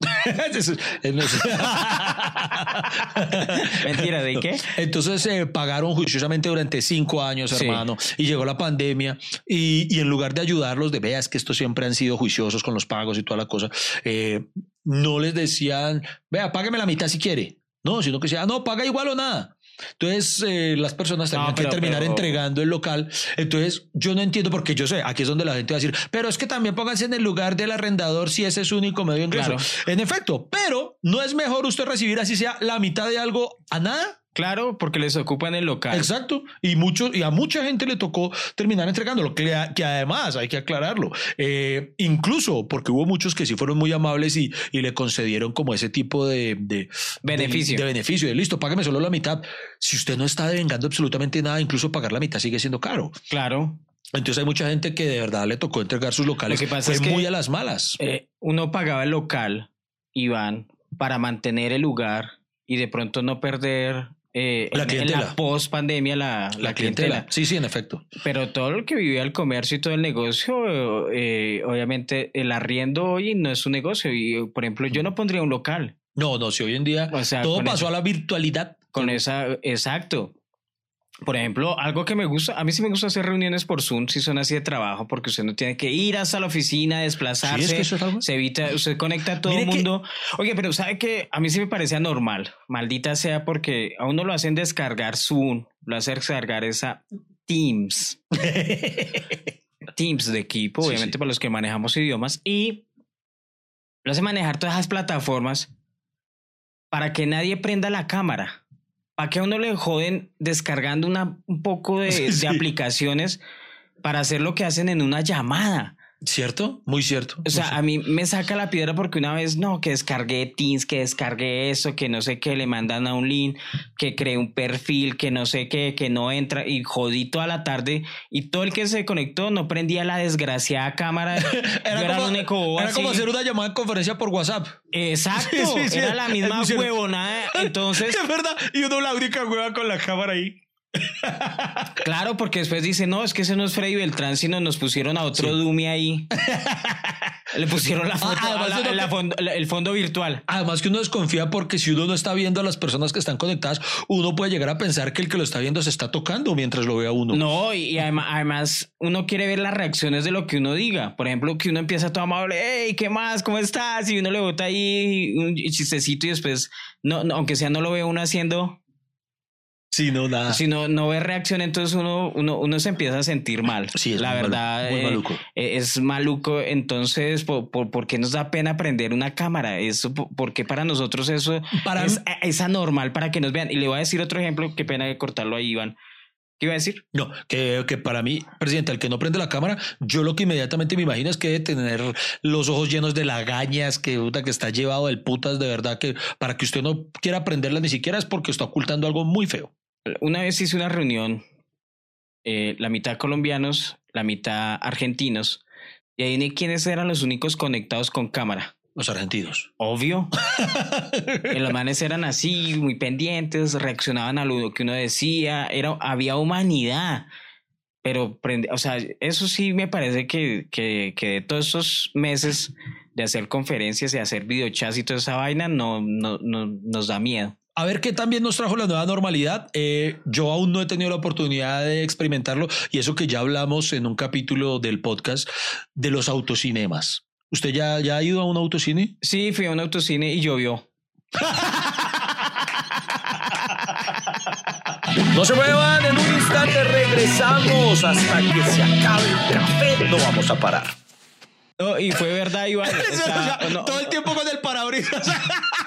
es- es- Mentira, ¿de qué? Entonces se pagaron juiciosamente durante cinco años, Sí. hermano, y llegó la pandemia y, y en lugar de ayudarlos, de veas que estos siempre han sido juiciosos con los pagos y toda la cosa, eh, no les decían, vea, págame la mitad si quiere. No, sino que decía, "Ah, no, paga igual o nada. Entonces, eh, las personas No, tenían que pero- terminar pero- entregando el local. Entonces, yo no entiendo porque yo sé, aquí es donde la gente va a decir, pero es que también pónganse en el lugar del arrendador si ese es su único medio de ingreso. Claro. En efecto, pero no es mejor usted recibir así sea la mitad de algo a nada. Claro, porque les ocupan el local. Exacto. Y, mucho, y a mucha gente le tocó terminar entregándolo, que, que además hay que aclararlo. eh, incluso porque hubo muchos que sí fueron muy amables y, y le concedieron como ese tipo de, de Beneficio. De, de beneficio. De listo, págame solo la mitad. Si usted no está devengando absolutamente nada, incluso pagar la mitad sigue siendo caro. Claro. Entonces hay mucha gente que de verdad le tocó entregar sus locales. Lo que pasa Fue es que- muy a las malas. Eh, uno pagaba el local, Iván, para mantener el lugar y de pronto no perder eh, La en- en, clientela. la post pandemia la, la clientela. Sí, sí, en efecto. Pero todo lo que vivía el comercio y todo el negocio, eh, obviamente el arriendo hoy no es un negocio. Y por ejemplo, yo no pondría un local No, no, si hoy en día O sea, todo pasó eso- a la virtualidad. con esa, exacto. Por ejemplo, algo que me gusta, a mí sí me gusta hacer reuniones por Zoom si son así de trabajo, porque usted no tiene que ir hasta la oficina, desplazarse. Sí, es que eso es algo- Se evita, usted conecta a todo el que- mundo. Oye, pero sabe que a mí sí me parecía normal, maldita sea, porque a uno lo hacen descargar Zoom, lo hacen descargar esa Teams. Teams de equipo, obviamente sí. para los que manejamos idiomas, y lo hace manejar todas esas plataformas para que nadie prenda la cámara. Para que a uno le joden descargando una, un poco de, Sí, de sí. aplicaciones para hacer lo que hacen en una llamada. ¿Cierto? Muy cierto. O sea, Muy a mí me saca la piedra porque una vez, no, que descargué Teams, que descargué eso, que no sé qué, le mandan a un link, que creé un perfil, que no sé qué, que no entra y jodí toda la tarde y todo el que se conectó no prendía la desgraciada cámara. Era, era como, único era como hacer una llamada de conferencia por WhatsApp. Exacto, Sí, sí, sí, era la misma huevonada. Entonces, Es verdad. Y uno la única hueva con la cámara ahí. claro, porque después dice, no, es que ese no es Freddy Beltrán, sino nos pusieron a otro Dumi ahí. Le pusieron la foto, Ah, la- la que- fondo- la- el fondo virtual. Además que uno desconfía porque si uno no está viendo a las personas que están conectadas, uno puede llegar a pensar que el que lo está viendo se está tocando mientras lo ve a uno. No, y, y además, además uno quiere ver las reacciones de lo que uno diga. Por ejemplo, que uno empieza todo amable, hey, ¿qué más? ¿Cómo estás? Y uno le bota ahí un chistecito y después, no, no, aunque sea no lo ve uno haciendo, Sí, no, nada. si no, no ve reacción, entonces uno, uno, uno se empieza a sentir mal. Sí, es la muy verdad. muy eh, maluco. eh, es maluco. Entonces, ¿por, por, por qué nos da pena prender una cámara? Eso, por- porque para nosotros eso Para es, anormal para que nos vean. Y le voy a decir otro ejemplo, qué pena de cortarlo ahí, Iván. ¿Qué iba a decir? No, que, que para mí, presidente, el que no prende la cámara, yo lo que inmediatamente me imagino es que debe tener los ojos llenos de lagañas, que, puta, que está llevado del putas, de verdad, que para que usted no quiera prenderla ni siquiera es porque está ocultando algo muy feo. Una vez hice una reunión, eh, la mitad colombianos, la mitad argentinos, y ahí quiénes eran los únicos conectados con cámara. Los argentinos. Obvio. Los manes eran así, muy pendientes, reaccionaban a lo que uno decía, era, había humanidad. Pero, o sea, eso sí me parece que, que, que de todos esos meses de hacer conferencias y hacer videochats y toda esa vaina, no, no, no nos da miedo. A ver qué también nos trajo la nueva normalidad. Eh, yo aún no he tenido la oportunidad de experimentarlo y eso que ya hablamos en un capítulo del podcast de los autocinemas. ¿Usted ya, ya ha ido a un autocine? Sí, fui a un autocine y llovió. No se muevan, en un instante regresamos hasta que se acabe el café. No vamos a parar. No, y fue verdad, Iván. o sea, no, Todo el tiempo con el parabrisas.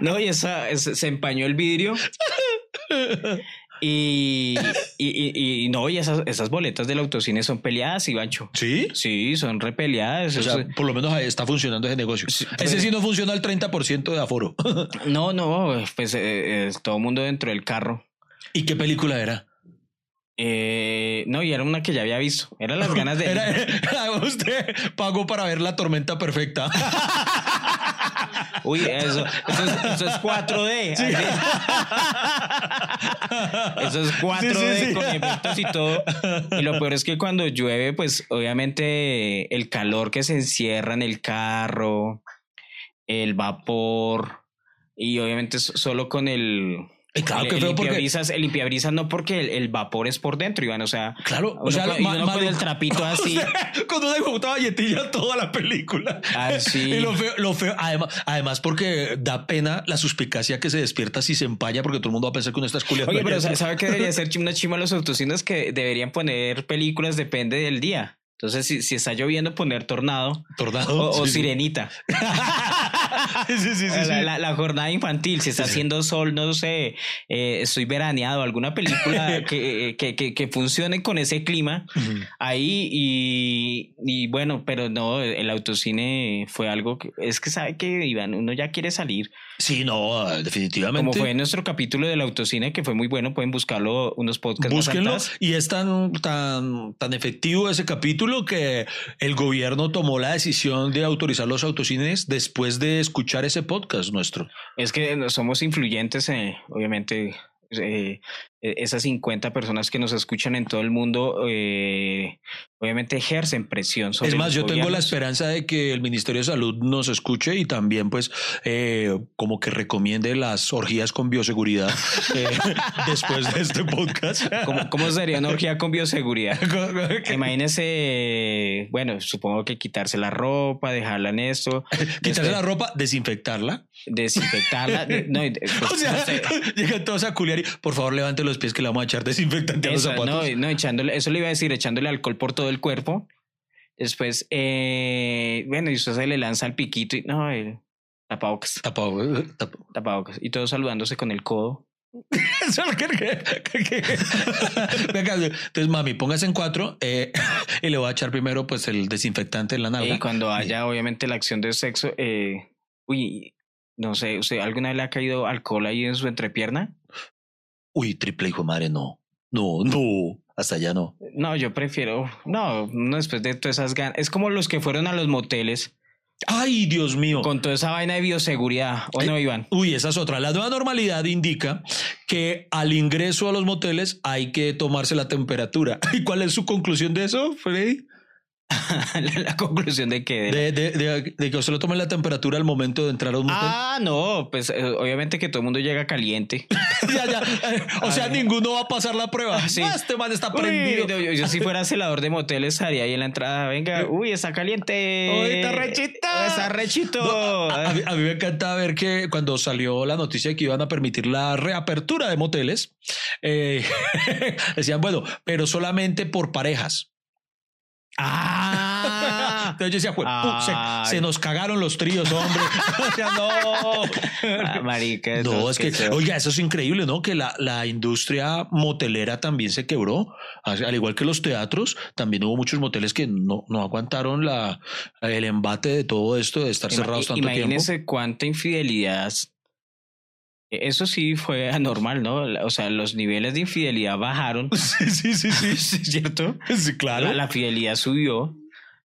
no, y esa, esa- se empañó el vidrio. Y, y, y- y no, y esas, esas boletas del autocine son peleadas, Ivancho. ¿Sí? Sí, son repeleadas. O sea, por lo menos ahí está funcionando ese negocio. ese sí no funciona al 30% de aforo. no, no, pues eh, eh, todo el mundo dentro del carro. ¿Y qué película era? Eh, no, y era una que ya había visto. Eran las ganas de. Era- usted pagó para ver la tormenta perfecta. Uy, eso, eso, es, eso es 4D. así. Eso es 4D Sí, sí, sí. con efectos y todo. Y lo peor es que cuando llueve, pues obviamente el calor que se encierra en el carro, el vapor, y obviamente so- solo con el, Claro el, que el feo porque limpiabrisas, el limpiabrisas no porque el, el vapor es por dentro, Iván, o sea, Claro, o sea, con- ma- uno con el trapito así. O sea, con una puta galletilla toda la película. Ah, sí. Y lo feo, lo feo, además, además porque da pena la suspicacia que se despierta si se empaña porque todo el mundo va a pensar que uno está esculiando. Oye, pero. ¿sabe sabe qué debería ser una chima los autocines que deberían poner películas depende del día? Entonces, si, si está lloviendo, poner tornado Tornado. o, sí, sirenita. Sí, sí, sí. La, la- la jornada infantil, si está haciendo sol, no sé, eh, estoy veraneado, alguna película que, que, que, que funcione con ese clima Ujú. ahí y, y bueno, pero no, el autocine fue algo que es que sabe que Iván, uno ya quiere salir, Sí, no, definitivamente. como fue en nuestro capítulo del autocine que fue muy bueno, pueden buscarlo unos podcasts más Búsquenlo. atrás. Y es tan, tan, tan efectivo ese capítulo que el gobierno tomó la decisión de autorizar los autocines después de escuchar ese podcast nuestro. Es que somos influyentes, eh, obviamente. Eh, esas 50 personas que nos escuchan en todo el mundo, eh, obviamente ejercen presión sobre Es más, yo tengo la esperanza de que el Ministerio de Salud nos escuche y también, pues, eh, como que recomiende las orgías con bioseguridad eh, después de este podcast. ¿Cómo, cómo sería una orgía con bioseguridad? Imagínese, bueno, supongo que quitarse la ropa, dejarla en esto, Quitarse la ropa, desinfectarla. Desinfectarla. de- no, pues, O sea, no sé. llegan todos a culiar y por favor levante los pies que le vamos a echar desinfectante a los zapatos. no, no, echándole, eso le iba a decir, echándole alcohol por todo el cuerpo. Después, eh, bueno, y usted se le lanza el piquito y no, el tapabocas, Tapado, eh, tapado. tapabocas. Y todos saludándose con el codo. Entonces, mami, póngase en cuatro eh, y le voy a echar primero pues el desinfectante en la nalga. Y cuando haya, obviamente, la acción de sexo, eh, uy, no sé, ¿usted alguna vez le ha caído alcohol ahí en su entrepierna? Uy, triple hijo de madre, no. No, no. Hasta allá no. No, yo prefiero, no, no después de todas esas ganas. Es como los que fueron a los moteles Ay, Dios mío. con toda esa vaina de bioseguridad. ¿O Ay, no, Iván? Uy, esa es otra. La nueva normalidad indica que al ingreso a los moteles hay que tomarse la temperatura. ¿Y cuál es su conclusión de eso, Freddy? La, la conclusión de que... De, de- de- de que usted lo tome la temperatura al momento de entrar a un motel. Ah, no, pues eh, obviamente que todo el mundo llega caliente. ya, ya. Eh, O sea, ninguno va a pasar la prueba. Sí. Ah, este man está prendido. yo, yo si fuera celador de moteles estaría ahí en la entrada. Venga, uy, está caliente. Uy, está rechito. Está rechito. No, a, a mí, a mí me encanta ver que cuando salió la noticia de que iban a permitir la reapertura de moteles, eh, decían, bueno, pero solamente por parejas. Ah. Entonces yo decía, "Jue- pu- se- nos cagaron los tríos, hombre. O sea, no. Ah, marica. No, es que, oiga, eso es increíble, ¿no? Que la, la industria motelera también se quebró, Al al igual que los teatros, también hubo muchos moteles que no, no aguantaron la, el embate de todo esto, de estar Ima- cerrados tanto Imagínese cuánta infidelidad. E, Eso sí fue anormal, ¿no? O sea, los niveles de infidelidad bajaron. Sí, sí, sí, sí. ¿cierto? Sí, claro. La, la fidelidad subió,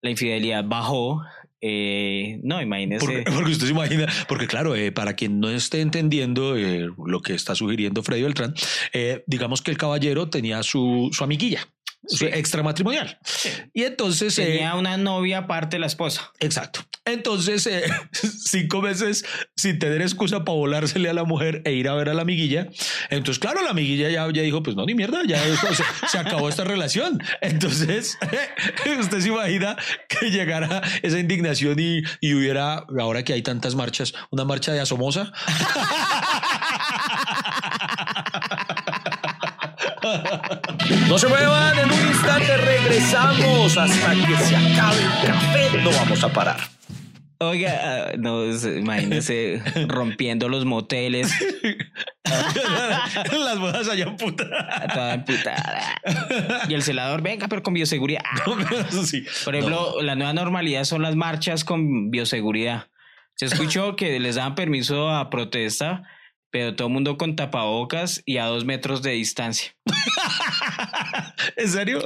la infidelidad bajó. Eh, no, imagínese. Porque, porque usted se imagina, porque claro, eh, para quien no esté entendiendo eh, lo que está sugiriendo Freddy Beltrán, eh, digamos que el caballero tenía su, su amiguilla, Sí. extramatrimonial. Y entonces... eh, Tenía una novia aparte de la esposa. Exacto. Entonces, eh, cinco meses sin tener excusa para volársele a la mujer e ir a ver a la amiguilla. Entonces, claro, la amiguilla ya, ya dijo, pues no, ni mierda, ya esto- se, se acabó esta relación. Entonces, usted se imagina que llegara esa indignación y, y hubiera, ahora que hay tantas marchas, una marcha de Asomosa. No se muevan, en un instante regresamos hasta que se acabe el café. No vamos a parar. Oiga, ah, no, es- imagínese rompiendo los moteles, Las bodas allá en puta. toda emputada. Y el celador, venga, pero con bioseguridad. Sí. Por ejemplo, la nueva normalidad son las marchas con bioseguridad. Se escuchó que les daban permiso a protesta, pero todo el mundo con tapabocas y a dos metros de distancia. ¿En serio?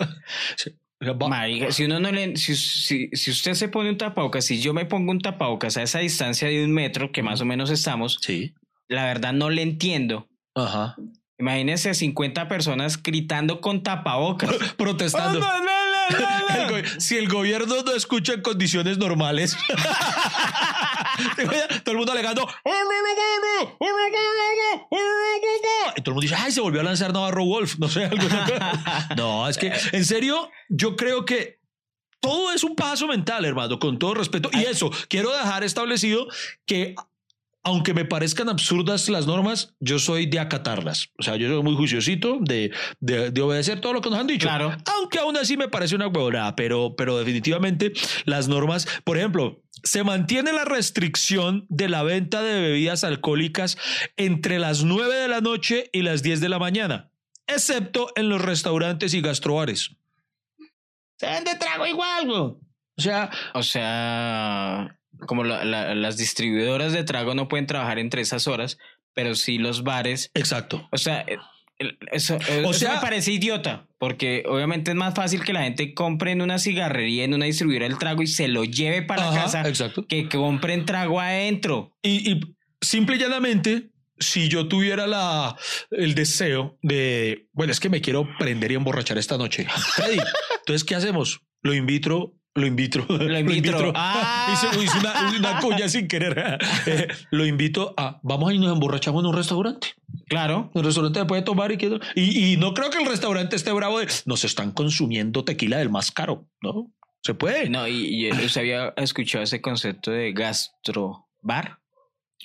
Marica, si uno no le, si, si, si usted se pone un tapabocas, si yo me pongo un tapabocas a esa distancia de un metro, que más o menos estamos, Sí. la verdad no le entiendo. Ajá. Imagínense 50 personas gritando con tapabocas. Protestando. Oh, no, no, no. El si el gobierno no escucha en condiciones normales, todo el mundo alegando. Y todo el mundo dice, ay, se volvió a lanzar Navarro Wolf. No sé, algo. No, es que, en serio, yo creo que todo es un paso mental, hermano, con todo respeto. Y eso, quiero dejar establecido que aunque me parezcan absurdas las normas, yo soy de acatarlas. O sea, yo soy muy juiciosito de, de, de obedecer todo lo que nos han dicho. Claro. Aunque aún así me parece una huevonada, pero, pero definitivamente las normas, por ejemplo, se mantiene la restricción de la venta de bebidas alcohólicas entre las 9 de la noche y las 10 de la mañana, excepto en los restaurantes y gastrobares. Se vende trago igual, güey. O sea, O sea, como la- la- las distribuidoras de trago no pueden trabajar entre esas horas, pero sí los bares. exacto. O sea, eh, eso, eh, O eso sea- me parece idiota, porque obviamente es más fácil que la gente compre en una cigarrería, en una distribuidora el trago y se lo lleve para Ajá, casa, exacto. que compren trago adentro. Y, y simple y llanamente, si yo tuviera la, el deseo de, bueno, es que me quiero prender y emborrachar esta noche. Freddy, entonces, ¿qué hacemos? Lo invito. Lo invito. Lo invitro. Ah. Hice, hice una, una cuña sin querer. Eh, lo invito a. Vamos a y nos emborrachamos en un restaurante. Claro. El restaurante puede tomar y, que- y, y no creo que el restaurante esté bravo de. Nos están consumiendo tequila del más caro, ¿no? Se puede. No, y, y usted había escuchado ese concepto de gastrobar.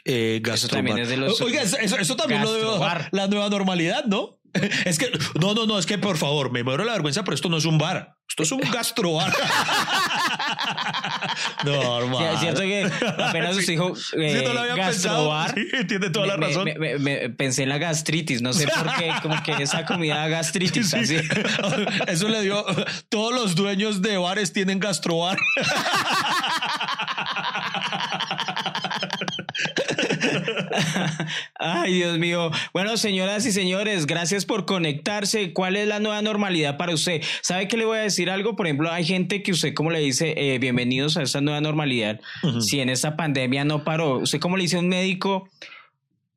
Eh, Eso también gastrobar. es de los- Oiga, eso, eso- también lo debe Gastrobar. bajar la nueva normalidad, ¿no? Es que, no, no, no, es que por favor, me muero la vergüenza, pero esto no es un bar. Esto es un gastrobar. no, Sí, hermano. es cierto que apenas usted dijo eh, Sí, no lo había gastrobar. pensado. Sí, tiene toda la me- razón. me- me- me- pensé en la gastritis, no sé por qué, como que esa comida da gastritis. Sí. así. Eso le dio. Todos los dueños de bares tienen gastrobar. Ay, Dios mío. Bueno, señoras y señores, gracias por conectarse. ¿Cuál es la nueva normalidad para usted? ¿Sabe que le voy a decir algo? Por ejemplo, hay gente que usted, como le dice, eh, bienvenidos a esta nueva normalidad. Si en esta pandemia no paró, usted, como le dice a un médico,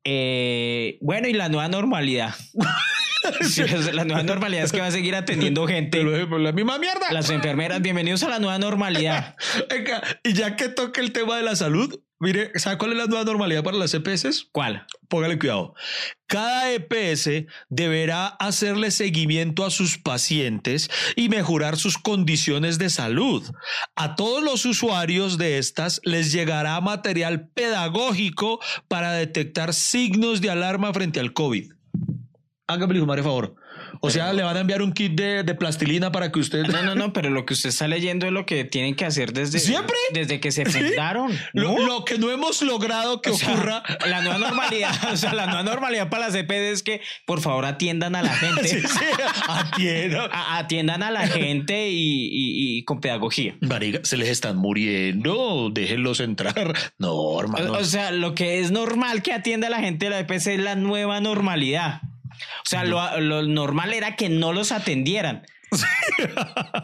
eh, bueno, y la nueva normalidad. Sí, la nueva normalidad es que va a seguir atendiendo gente. Pero la misma mierda. Las enfermeras, bienvenidos a la nueva normalidad. Y ya que toca el tema de la salud, mire, ¿sabe cuál es la nueva normalidad para las EPS? ¿Cuál? Póngale cuidado. Cada EPS deberá hacerle seguimiento a sus pacientes y mejorar sus condiciones de salud. A todos los usuarios de estas les llegará material pedagógico para detectar signos de alarma frente al COVID. Hágame el favor. O sea, le van a enviar un kit de, de plastilina para que usted... No, no, no, pero lo que usted está leyendo es lo que tienen que hacer desde, ¿Siempre? desde que se fundaron. Lo, ¿no? lo que no hemos logrado que O sea, ocurra... la nueva normalidad, o sea, la nueva normalidad para las EPD es que por favor atiendan a la gente. Sí, sí, atienda. A- atiendan a la gente y, y- y con pedagogía. Marica, se les están muriendo, déjenlos entrar. No, O, hermano. o sea, lo que es normal que atienda a la gente de la EPC es la nueva normalidad. O sea, lo, lo normal era que no los atendieran.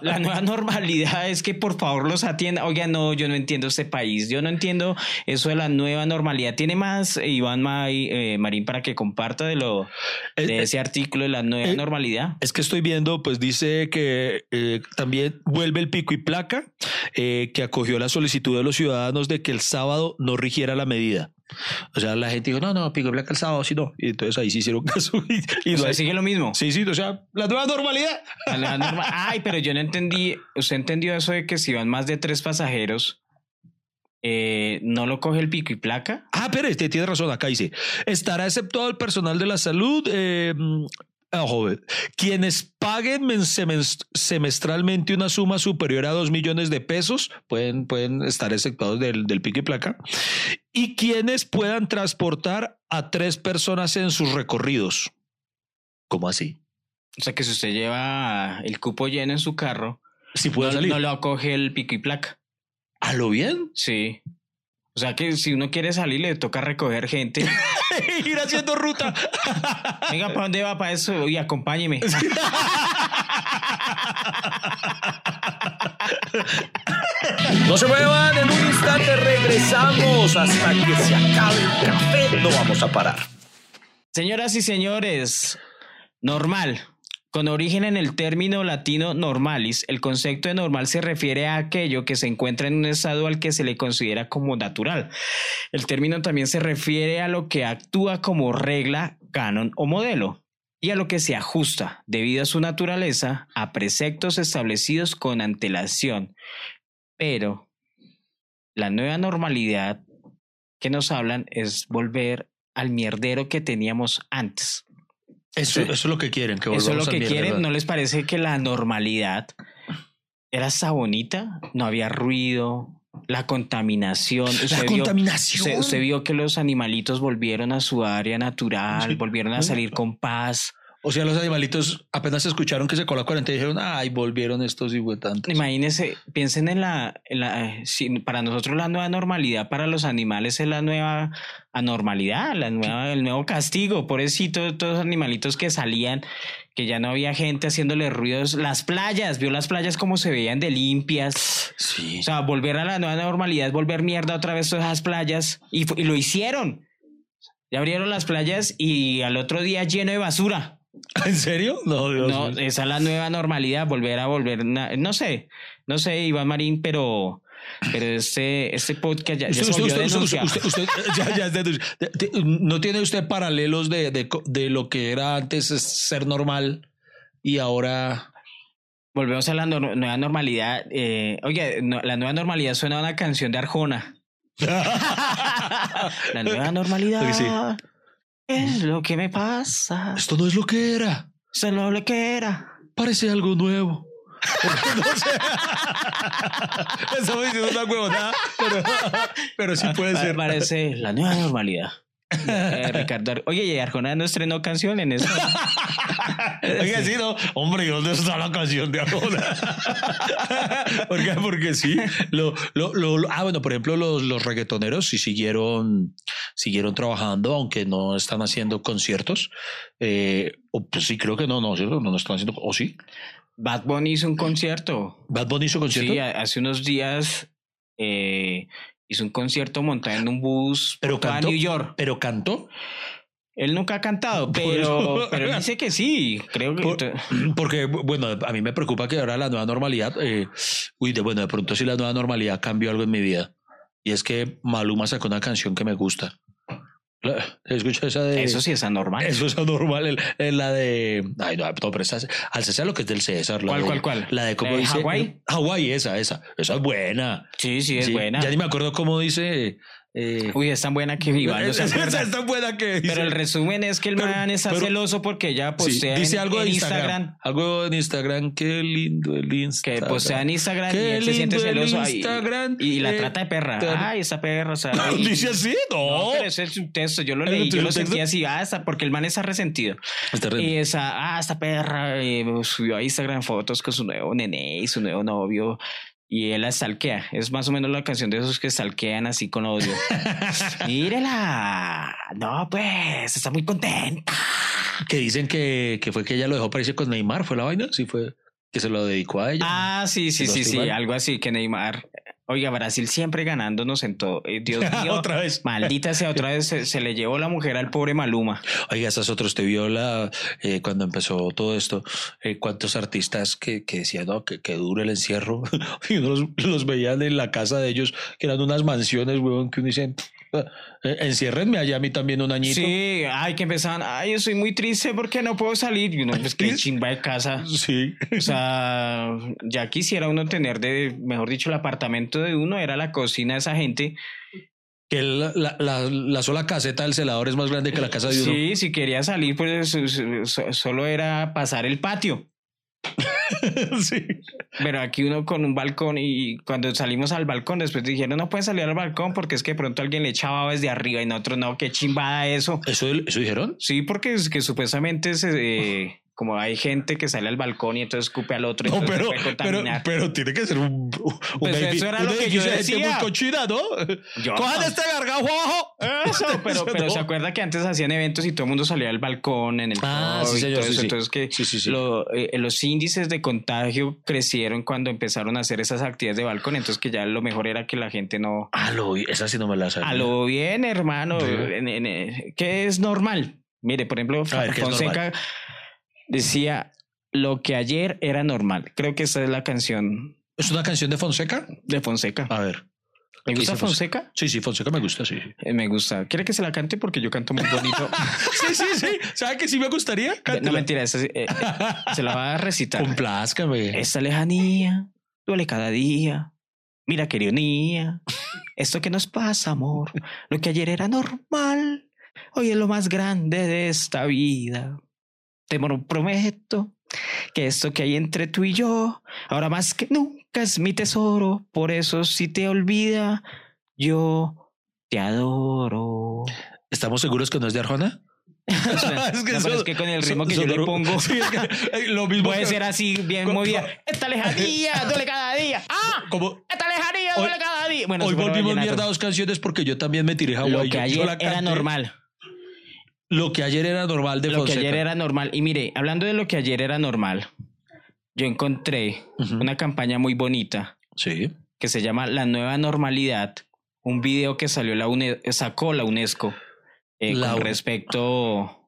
La nueva normalidad es que por favor los atienda. Oiga, no, yo no entiendo este país. Yo no entiendo eso de la nueva normalidad. Tiene más eh, Iván May- eh, Marín para que comparta de lo Eh, de ese artículo de la nueva normalidad. Es que estoy viendo, pues dice que eh, también vuelve el pico y placa, eh, que acogió la solicitud de los ciudadanos de que el sábado no rigiera la medida. O sea, la gente dijo, no, no, pico y placa el sábado, sí, no. Y entonces ahí sí hicieron caso. Y, y O sea, sigue lo mismo. Sí, sí, o sea, la nueva normalidad. La nueva norma- Ay, pero yo no entendí. ¿Usted entendió eso de que si van más de tres pasajeros, eh, no lo coge el pico y placa? Ah, pero este tiene razón, acá dice, estará exceptuado el personal de la salud. eh, ojo, quienes paguen men- semes- semestralmente una suma superior a dos millones de pesos pueden, pueden estar exceptuados del, del pico y placa. Y quienes puedan transportar a tres personas en sus recorridos. ¿Cómo así? O sea, que si usted lleva el cupo lleno en su carro, Si puede no, salir. no lo coge el pico y placa. ¿A lo bien? Sí. O sea que si uno quiere salir, le toca recoger gente. Ir haciendo ruta. Venga, ¿para dónde va para eso? Y acompáñeme. No se muevan, en un instante regresamos hasta que se acabe el café. No vamos a parar. Señoras y señores, normal. Con origen en el término latino normalis, el concepto de normal se refiere a aquello que se encuentra en un estado al que se le considera como natural. El término también se refiere a lo que actúa como regla, canon o modelo y a lo que se ajusta, debido a su naturaleza, a preceptos establecidos con antelación. Pero la nueva normalidad que nos hablan es volver al mierdero que teníamos antes. Eso, eso es lo que quieren, que Eso es lo que quieren. ¿verdad? ¿No les parece que la normalidad era hasta bonita? No había ruido, la contaminación. La Usted vio- contaminación. Usted, usted vio que los animalitos volvieron a su área natural, Sí. volvieron a salir con paz. O sea, los animalitos apenas escucharon que se coló 40 y dijeron, ay, volvieron estos tantos. Imagínense, piensen en la, en la si para nosotros la nueva normalidad, para los animales es la nueva anormalidad, la nueva, el nuevo castigo. Pobrecito, todos los animalitos que salían, que ya no había gente haciéndole ruidos. Las playas, vio las playas como se veían de limpias. Sí. O sea, volver a la nueva normalidad es volver mierda otra vez todas esas playas. Y, y lo hicieron. Ya abrieron las playas y al otro día lleno de basura. ¿En serio? No, Dios No, esa es la nueva normalidad, volver a volver. No sé, no sé, Iván Marín, pero, pero este, este podcast ya, ya Usted, se usted, volvió usted, usted, denuncia. usted- usted- ya, ya es denuncia. De- de- ¿No tiene usted paralelos de, de, de lo que era antes es ser normal y ahora... Volvemos a la nueva normalidad. Eh, oye, no, la nueva normalidad suena a una canción de Arjona. La nueva normalidad Sí. Es lo que me pasa. Esto no es lo que era. Eso es lo que era. Parece algo nuevo. no sé. Estamos diciendo una huevonada, pero, pero sí puede Pa- ser. Parece la nueva normalidad. Eh, Ricardo, Ar- oye, y Arjona no estrenó canción en eso. Oiga, sí, no. Hombre, ¿y dónde está la canción de Arjona? porque, porque sí. Lo, lo, lo- lo- ah, bueno, por ejemplo, los, los reggaetoneros sí siguieron, siguieron trabajando, aunque no están haciendo conciertos. Eh, o, pues sí, creo que no, no, ¿cierto? No, no están haciendo. ¿O sí? Bad Bunny hizo un concierto. Bad Bunny hizo concierto. Sí, hace unos días eh, hizo un concierto montado en un bus Pero cantó. New York. pero cantó. Él nunca ha cantado, pero, pero dice que sí. Creo que. Por- porque, bueno, a mí me preocupa que ahora la nueva normalidad, eh, uy, de, bueno, de pronto sí la nueva normalidad cambió algo en mi vida. Y es que Maluma sacó una canción que me gusta. ¿Escucha esa de...? Eso sí es anormal. Eso es anormal. la de... Ay, no, pero esa, al César lo que es del César. La ¿Cuál, de, cuál, cuál? La de cómo ¿La de dice... Hawái? Hawái, esa, esa. Esa es buena. Sí, sí, es Sí, buena. Ya ni me acuerdo cómo dice... eh, Uy, es tan buena que Iván no se es tan buena que. Pero el resumen es que el Pero- man está pero- celoso porque ya Sí, postea dice en, algo en de Instagram. Algo en Instagram. Qué lindo el Que Instagram. postea en Instagram y Qué él se siente celoso ahí, Instagram. y, la Eh, trata de perra. ter- Ay, esa perra. O sea, ay, ¿Dice así? No. No, pero ese es un texto. Yo lo ¿Es leí, yo lo sentí así. Ah, esta, porque el man está resentido. Está Y esa, ah, esta perra eh, subió a Instagram fotos con su nuevo nené y su nuevo novio. Y él la stalkea. Es más o menos la canción de esos que stalkean así con odio. Mírela. No, pues, está muy contenta. Que dicen que, que fue que ella lo dejó parecer con Neymar. ¿Fue la vaina? Sí, fue que se lo dedicó a ella. Ah, sí, sí, sí, sí. Algo así que Neymar. Oiga, Brasil siempre ganándonos en todo. Eh, Dios mío. Otra vez. Maldita sea, otra vez se, se le llevó la mujer al pobre Maluma. Oiga, esas otros te vio la, eh, cuando empezó todo esto. eh, ¿Cuántos artistas que, que decían no, que, que dure el encierro? y uno los, los veían en la casa de ellos, que eran unas mansiones, huevón, que uno dice, enciérrenme allá a mí también un añito. Sí, ay, que empezaban, ay, yo soy muy triste porque no puedo salir. Y uno, pues qué chimba de casa. Sí. O sea, ya quisiera uno tener de, mejor dicho, el apartamento de uno, era la cocina de esa gente. Que la, la, la, la sola caseta del celador es más grande que la casa de uno. Sí, si quería salir, pues so- so- solo era pasar el patio. sí. Pero aquí uno con un balcón y cuando salimos al balcón, después dijeron, no pueden salir al balcón porque es que de pronto alguien le echaba desde arriba y nosotros no, qué chimbada eso. ¿Eso, ¿Eso dijeron? Sí, porque es que supuestamente se, eh, como hay gente que sale al balcón y entonces escupe al otro, No, pero, pero, pero tiene que ser un, un Pues eso era un lo que yo decía. muy cochina, ¿no? Yo- Cojan este gargajo abajo. Eso, pero, pero No. se acuerda que antes hacían eventos y todo el mundo salía al balcón en el Ah, sí, y señor, todo sí, eso. sí. Entonces que lo- eh, los índices de contagio crecieron cuando empezaron a hacer esas actividades de balcón. Entonces que ya lo mejor era que la gente no... Ah, lo vi. Esa sí no me la sabía. A lo bien, hermano. En- en- eh, ¿Qué es normal? Mire, por ejemplo, A ver, ¿qué es Fonseca decía, Lo que ayer era normal. Creo que esa es la canción ¿Es una canción de Fonseca? de Fonseca. A ver. ¿Me ¿qué gusta dice Fonseca? Sí, sí, Fonseca me gusta, sí. Eh, Me gusta. ¿Quiere que se la cante? Porque yo canto muy bonito. Sí, sí, sí. ¿Sabe que sí me gustaría? no, Cántela. mentira. esa eh, eh, se la va a recitar. Complázcame. Esta lejanía duele cada día. Mira qué ironía. Esto que nos pasa, amor. Lo que ayer era normal, hoy es lo más grande de esta vida. Te prometo que esto que hay entre tú y yo, ahora más que nunca es mi tesoro. Por eso si te olvida, yo te adoro. ¿Estamos seguros que no es de Arjona? Es que, Es que no, son- es que con el ritmo son- que yo le pongo. Sí, es que, lo mismo. Puede que- ser así, bien Co- movida. Esta lejanía duele cada día. ¡Ah! Como Esta lejanía Hoy- duele cada día. Bueno, hoy volvimos mierda a dos canciones porque yo también me tiré Hawái. Lo Yo- que yo ayer la era normal. Lo que ayer era normal de Lo que ayer era normal. Y mire, hablando de lo que ayer era normal, yo encontré una campaña muy bonita Sí. que se llama La Nueva Normalidad. Un video que salió la UNE- sacó la UNESCO eh, La con respecto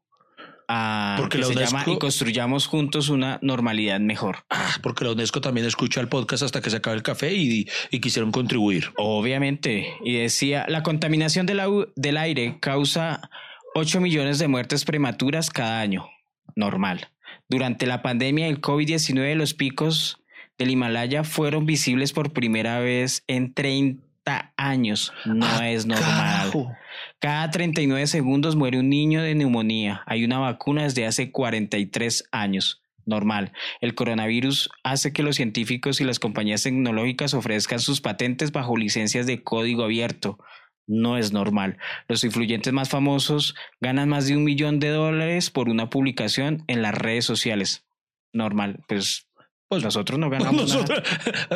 a Porque que la se llama UNESCO- y construyamos juntos una normalidad mejor. Ah, porque la UNESCO también escucha el podcast hasta que se acabe el café y, y quisieron contribuir. Obviamente. Y decía, la contaminación del, au- del aire causa 8 millones de muertes prematuras cada año. Normal. Durante la pandemia del COVID-19, los picos del Himalaya fueron visibles por primera vez en 30 años. No Ah, es normal. Carajo. Cada 39 segundos muere un niño de neumonía. Hay una vacuna desde hace 43 años. Normal. El coronavirus hace que los científicos y las compañías tecnológicas ofrezcan sus patentes bajo licencias de código abierto. No es normal. Los influyentes más famosos ganan más de un millón de dólares por una publicación en las redes sociales. Normal. Pues, Pues- nosotros no ganamos nada.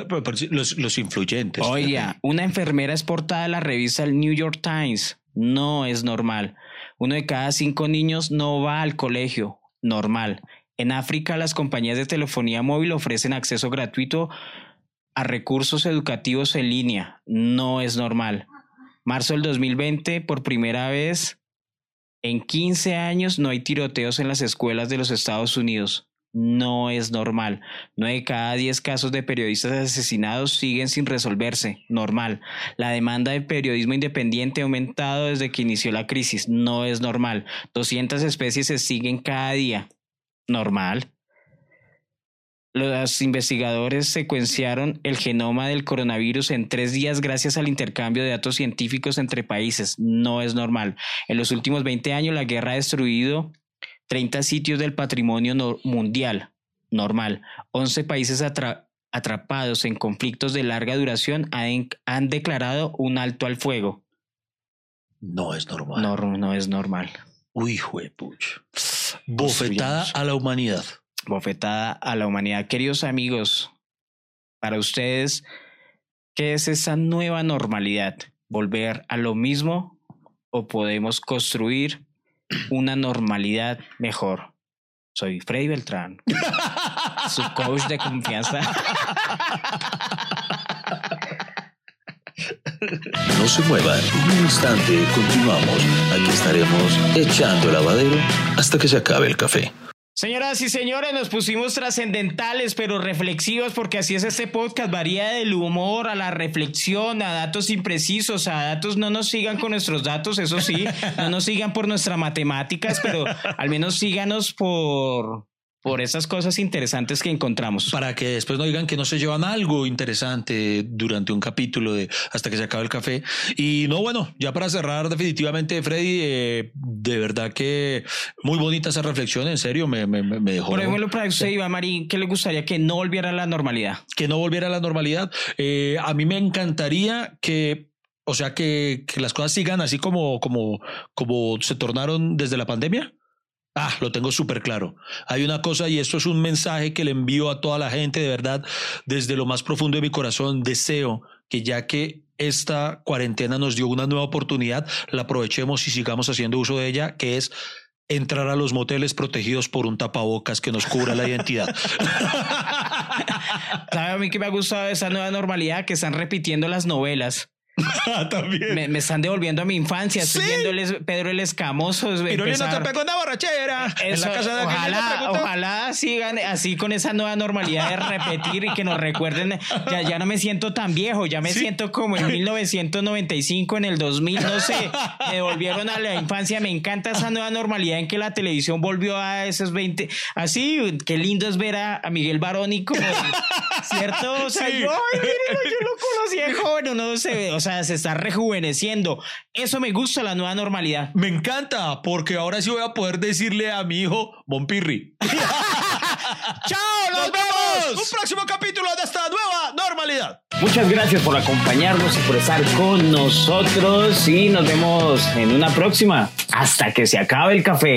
Nosotros- los, los influyentes. Oye, una enfermera es portada de la revista El New York Times. No es normal. Uno de cada cinco niños no va al colegio. Normal. En África, las compañías de telefonía móvil ofrecen acceso gratuito a recursos educativos en línea. No es normal. Marzo del 2020, por primera vez en 15 años, no hay tiroteos en las escuelas de los Estados Unidos. No es normal. 9 de cada 10 casos de periodistas asesinados siguen sin resolverse. Normal. La demanda de periodismo independiente ha aumentado desde que inició la crisis. No es normal. 200 especies se siguen cada día. Normal. Los investigadores secuenciaron el genoma del coronavirus en tres días gracias al intercambio de datos científicos entre países. No es normal. En los últimos 20 años la guerra ha destruido 30 sitios del patrimonio no- mundial. Normal. 11 países atra- atrapados en conflictos de larga duración han, han declarado un alto al fuego. No es normal. No, no es normal. Uy, juepuch. Bofetada a la humanidad. Bofetada a la humanidad. Queridos amigos, para ustedes, ¿qué es esa nueva normalidad? ¿Volver a lo mismo o podemos construir una normalidad mejor? Soy Freddy Beltrán, su coach de confianza. No se muevan, en un instante continuamos. Aquí estaremos echando el lavadero hasta que se acabe el café. Señoras y señores, nos pusimos trascendentales pero reflexivos porque así es este podcast, varía del humor a la reflexión, a datos imprecisos, a datos, no nos sigan con nuestros datos, eso sí, no nos sigan por nuestras matemáticas, pero al menos síganos por, por esas cosas interesantes que encontramos. Para que después no digan que no se llevan algo interesante durante un capítulo de hasta que se acabe el café. Y no, bueno, ya para cerrar definitivamente, Freddy, eh, de verdad que muy bonita esa reflexión, en serio, me, me, me dejó... Por ejemplo, para usted, Iván Marín, ¿qué le gustaría que no volviera a la normalidad? que no volviera a la normalidad. Eh, a mí me encantaría que, o sea, que, que las cosas sigan así como, como, como se tornaron desde la pandemia. Ah, lo tengo súper claro. Hay una cosa y esto es un mensaje que le envío a toda la gente, de verdad, desde lo más profundo de mi corazón, deseo que ya que esta cuarentena nos dio una nueva oportunidad, la aprovechemos y sigamos haciendo uso de ella, que es entrar a los moteles protegidos por un tapabocas que nos cubra la identidad. ¿Sabe a mí que me ha gustado esa nueva normalidad? Que están repitiendo las novelas. También. Me, me están devolviendo a mi infancia. Estoy Sí. viendo el Pedro el Escamoso. es- Pironio no te empezar- pegó una borrachera. en Eso, la casa de aquel niño ojalá, ojalá sigan así con esa nueva normalidad de repetir y que nos recuerden. Ya, ya no me siento tan viejo, ya me Sí. siento como en 1995, en el 2000, no sé. Me devolvieron a la infancia. Me encanta esa nueva normalidad en que la televisión volvió a esos 20. Así, qué lindo es ver a, a Miguel Baroni como. ¿Cierto? O sea, Sí. yo, ay, mírenlo, yo lo conocía de joven, uno se ve, o sea, se está rejuveneciendo. Eso me gusta, la nueva normalidad. Me encanta, porque ahora sí voy a poder decirle a mi hijo Bompirri. ¡Chao! ¡Nos vemos! Un próximo capítulo de esta nueva normalidad. Muchas gracias por acompañarnos y por estar con nosotros y nos vemos en una próxima. Hasta que se acabe el café.